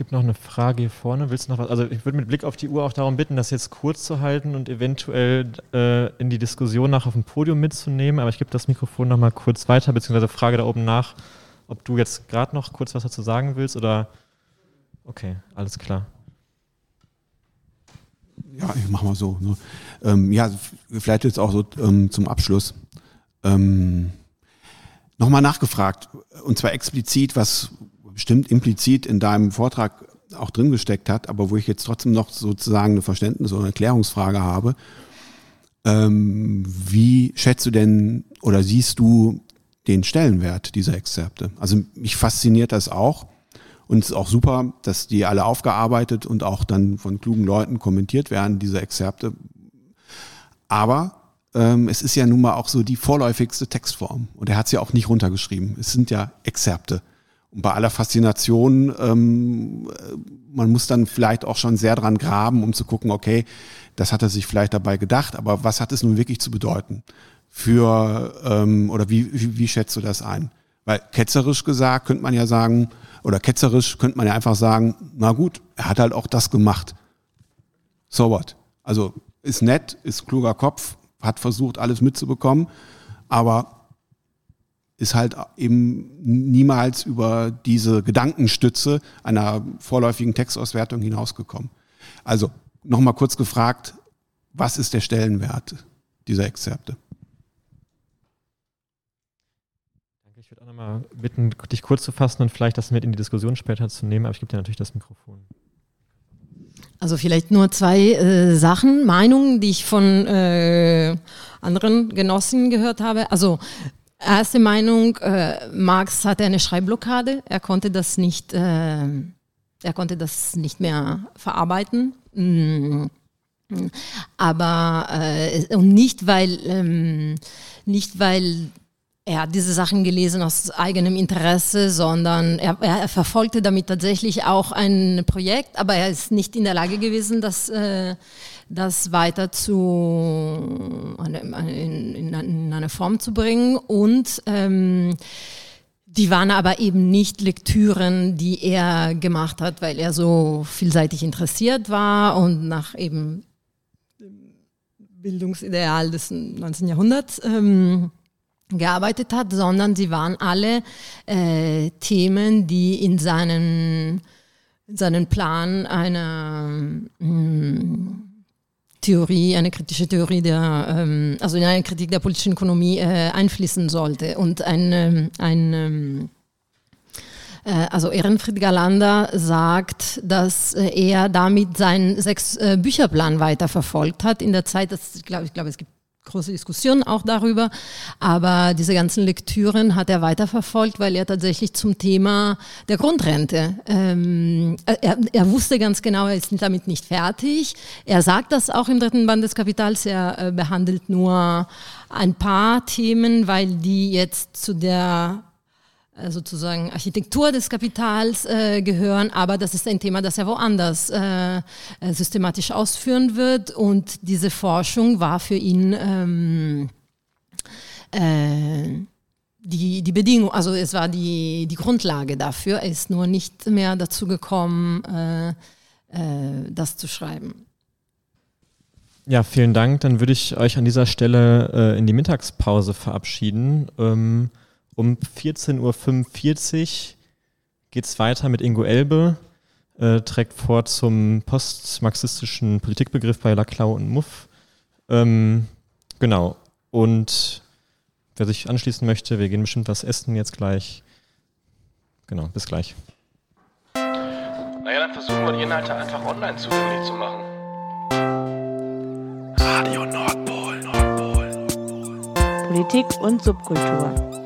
Speaker 2: Gibt noch eine Frage hier vorne. Willst du noch was? Also ich würde mit Blick auf die Uhr auch darum bitten, das jetzt kurz zu halten und eventuell äh, in die Diskussion nach auf dem Podium mitzunehmen. Aber ich gebe das Mikrofon noch mal kurz weiter, beziehungsweise frage da oben nach, ob du jetzt gerade noch kurz was dazu sagen willst oder. Okay, alles klar.
Speaker 10: Ja, ich mach mal so. Ne? Ähm, ja, vielleicht jetzt auch so ähm, zum Abschluss. Ähm, Nochmal nachgefragt, und zwar explizit, was bestimmt implizit in deinem Vortrag auch drin gesteckt hat, aber wo ich jetzt trotzdem noch sozusagen eine Verständnis- oder Erklärungsfrage habe. Ähm, wie schätzt du denn oder siehst du den Stellenwert dieser Exzerpte? Also mich fasziniert das auch und es ist auch super, dass die alle aufgearbeitet und auch dann von klugen Leuten kommentiert werden, diese Exzerpte. Aber ähm, es ist ja nun mal auch so die vorläufigste Textform und er hat es ja auch nicht runtergeschrieben. Es sind ja Exzerpte. Und bei aller Faszination, ähm, man muss dann vielleicht auch schon sehr dran graben, um zu gucken, okay, das hat er sich vielleicht dabei gedacht, aber was hat es nun wirklich zu bedeuten? Für, ähm, oder wie, wie, wie schätzt du das ein? Weil ketzerisch gesagt könnte man ja sagen, oder ketzerisch könnte man ja einfach sagen, na gut, er hat halt auch das gemacht. So what? Also ist nett, ist kluger Kopf, hat versucht, alles mitzubekommen, aber ist halt eben niemals über diese Gedankenstütze einer vorläufigen Textauswertung hinausgekommen. Also nochmal kurz gefragt, was ist der Stellenwert dieser Exzerpte?
Speaker 2: Danke, ich würde auch nochmal bitten, dich kurz zu fassen und vielleicht das mit in die Diskussion später zu nehmen, aber ich gebe dir natürlich das Mikrofon.
Speaker 3: Also vielleicht nur zwei äh, Sachen, Meinungen, die ich von äh, anderen Genossen gehört habe. Also Erste Meinung, äh, Marx hatte eine Schreibblockade. Er konnte das nicht, äh, er konnte das nicht mehr verarbeiten. Mm. Aber äh, und nicht weil ähm, nicht weil er diese Sachen gelesen aus eigenem Interesse, sondern er, er, verfolgte damit tatsächlich auch ein Projekt, aber er ist nicht in der Lage gewesen, das, äh, das weiter zu, in, in, in, eine Form zu bringen. Und ähm, die waren aber eben nicht Lektüren, die er gemacht hat, weil er so vielseitig interessiert war und nach eben dem Bildungsideal des 19. Jahrhunderts ähm, gearbeitet hat, sondern sie waren alle äh, Themen, die in seinen, in seinen Plan einer mh, Theorie, eine kritische Theorie der, ähm, also in eine Kritik der politischen Ökonomie äh, einfließen sollte. Und ein, ähm, ein ähm, äh, also Ehrenfried Galander sagt, dass äh, er damit seinen sechs äh, Bücherplan weiterverfolgt hat in der Zeit, das, ich glaube, ich glaube, es gibt große Diskussion auch darüber. Aber diese ganzen Lektüren hat er weiterverfolgt, weil er tatsächlich zum Thema der Grundrente, ähm, er, er wusste ganz genau, er ist damit nicht fertig. Er sagt das auch im dritten Band des Kapitals. Er äh, behandelt nur ein paar Themen, weil die jetzt zu der äh, sozusagen Architektur des Kapitals äh, gehören, aber das ist ein Thema, das er woanders äh, äh, systematisch ausführen wird und diese Forschung war für ihn ähm, äh, die, die Bedingung, also es war die, die Grundlage dafür, er ist nur nicht mehr dazu gekommen, äh, das zu schreiben.
Speaker 2: Ja, vielen Dank. Dann würde ich euch an dieser Stelle in die Mittagspause verabschieden. Ähm, um 14.45 Uhr geht es weiter mit Ingo Elbe, äh, trägt vor zum postmarxistischen Politikbegriff bei Laclau und Muff. Ähm, genau. Und wer sich anschließen möchte, wir gehen bestimmt was essen jetzt gleich. Genau, bis gleich.
Speaker 1: Naja, dann versuchen wir die Inhalte einfach online zugänglich zu machen. Radio Nordpol, Nordpol, Nordpol.
Speaker 11: Politik und Subkultur.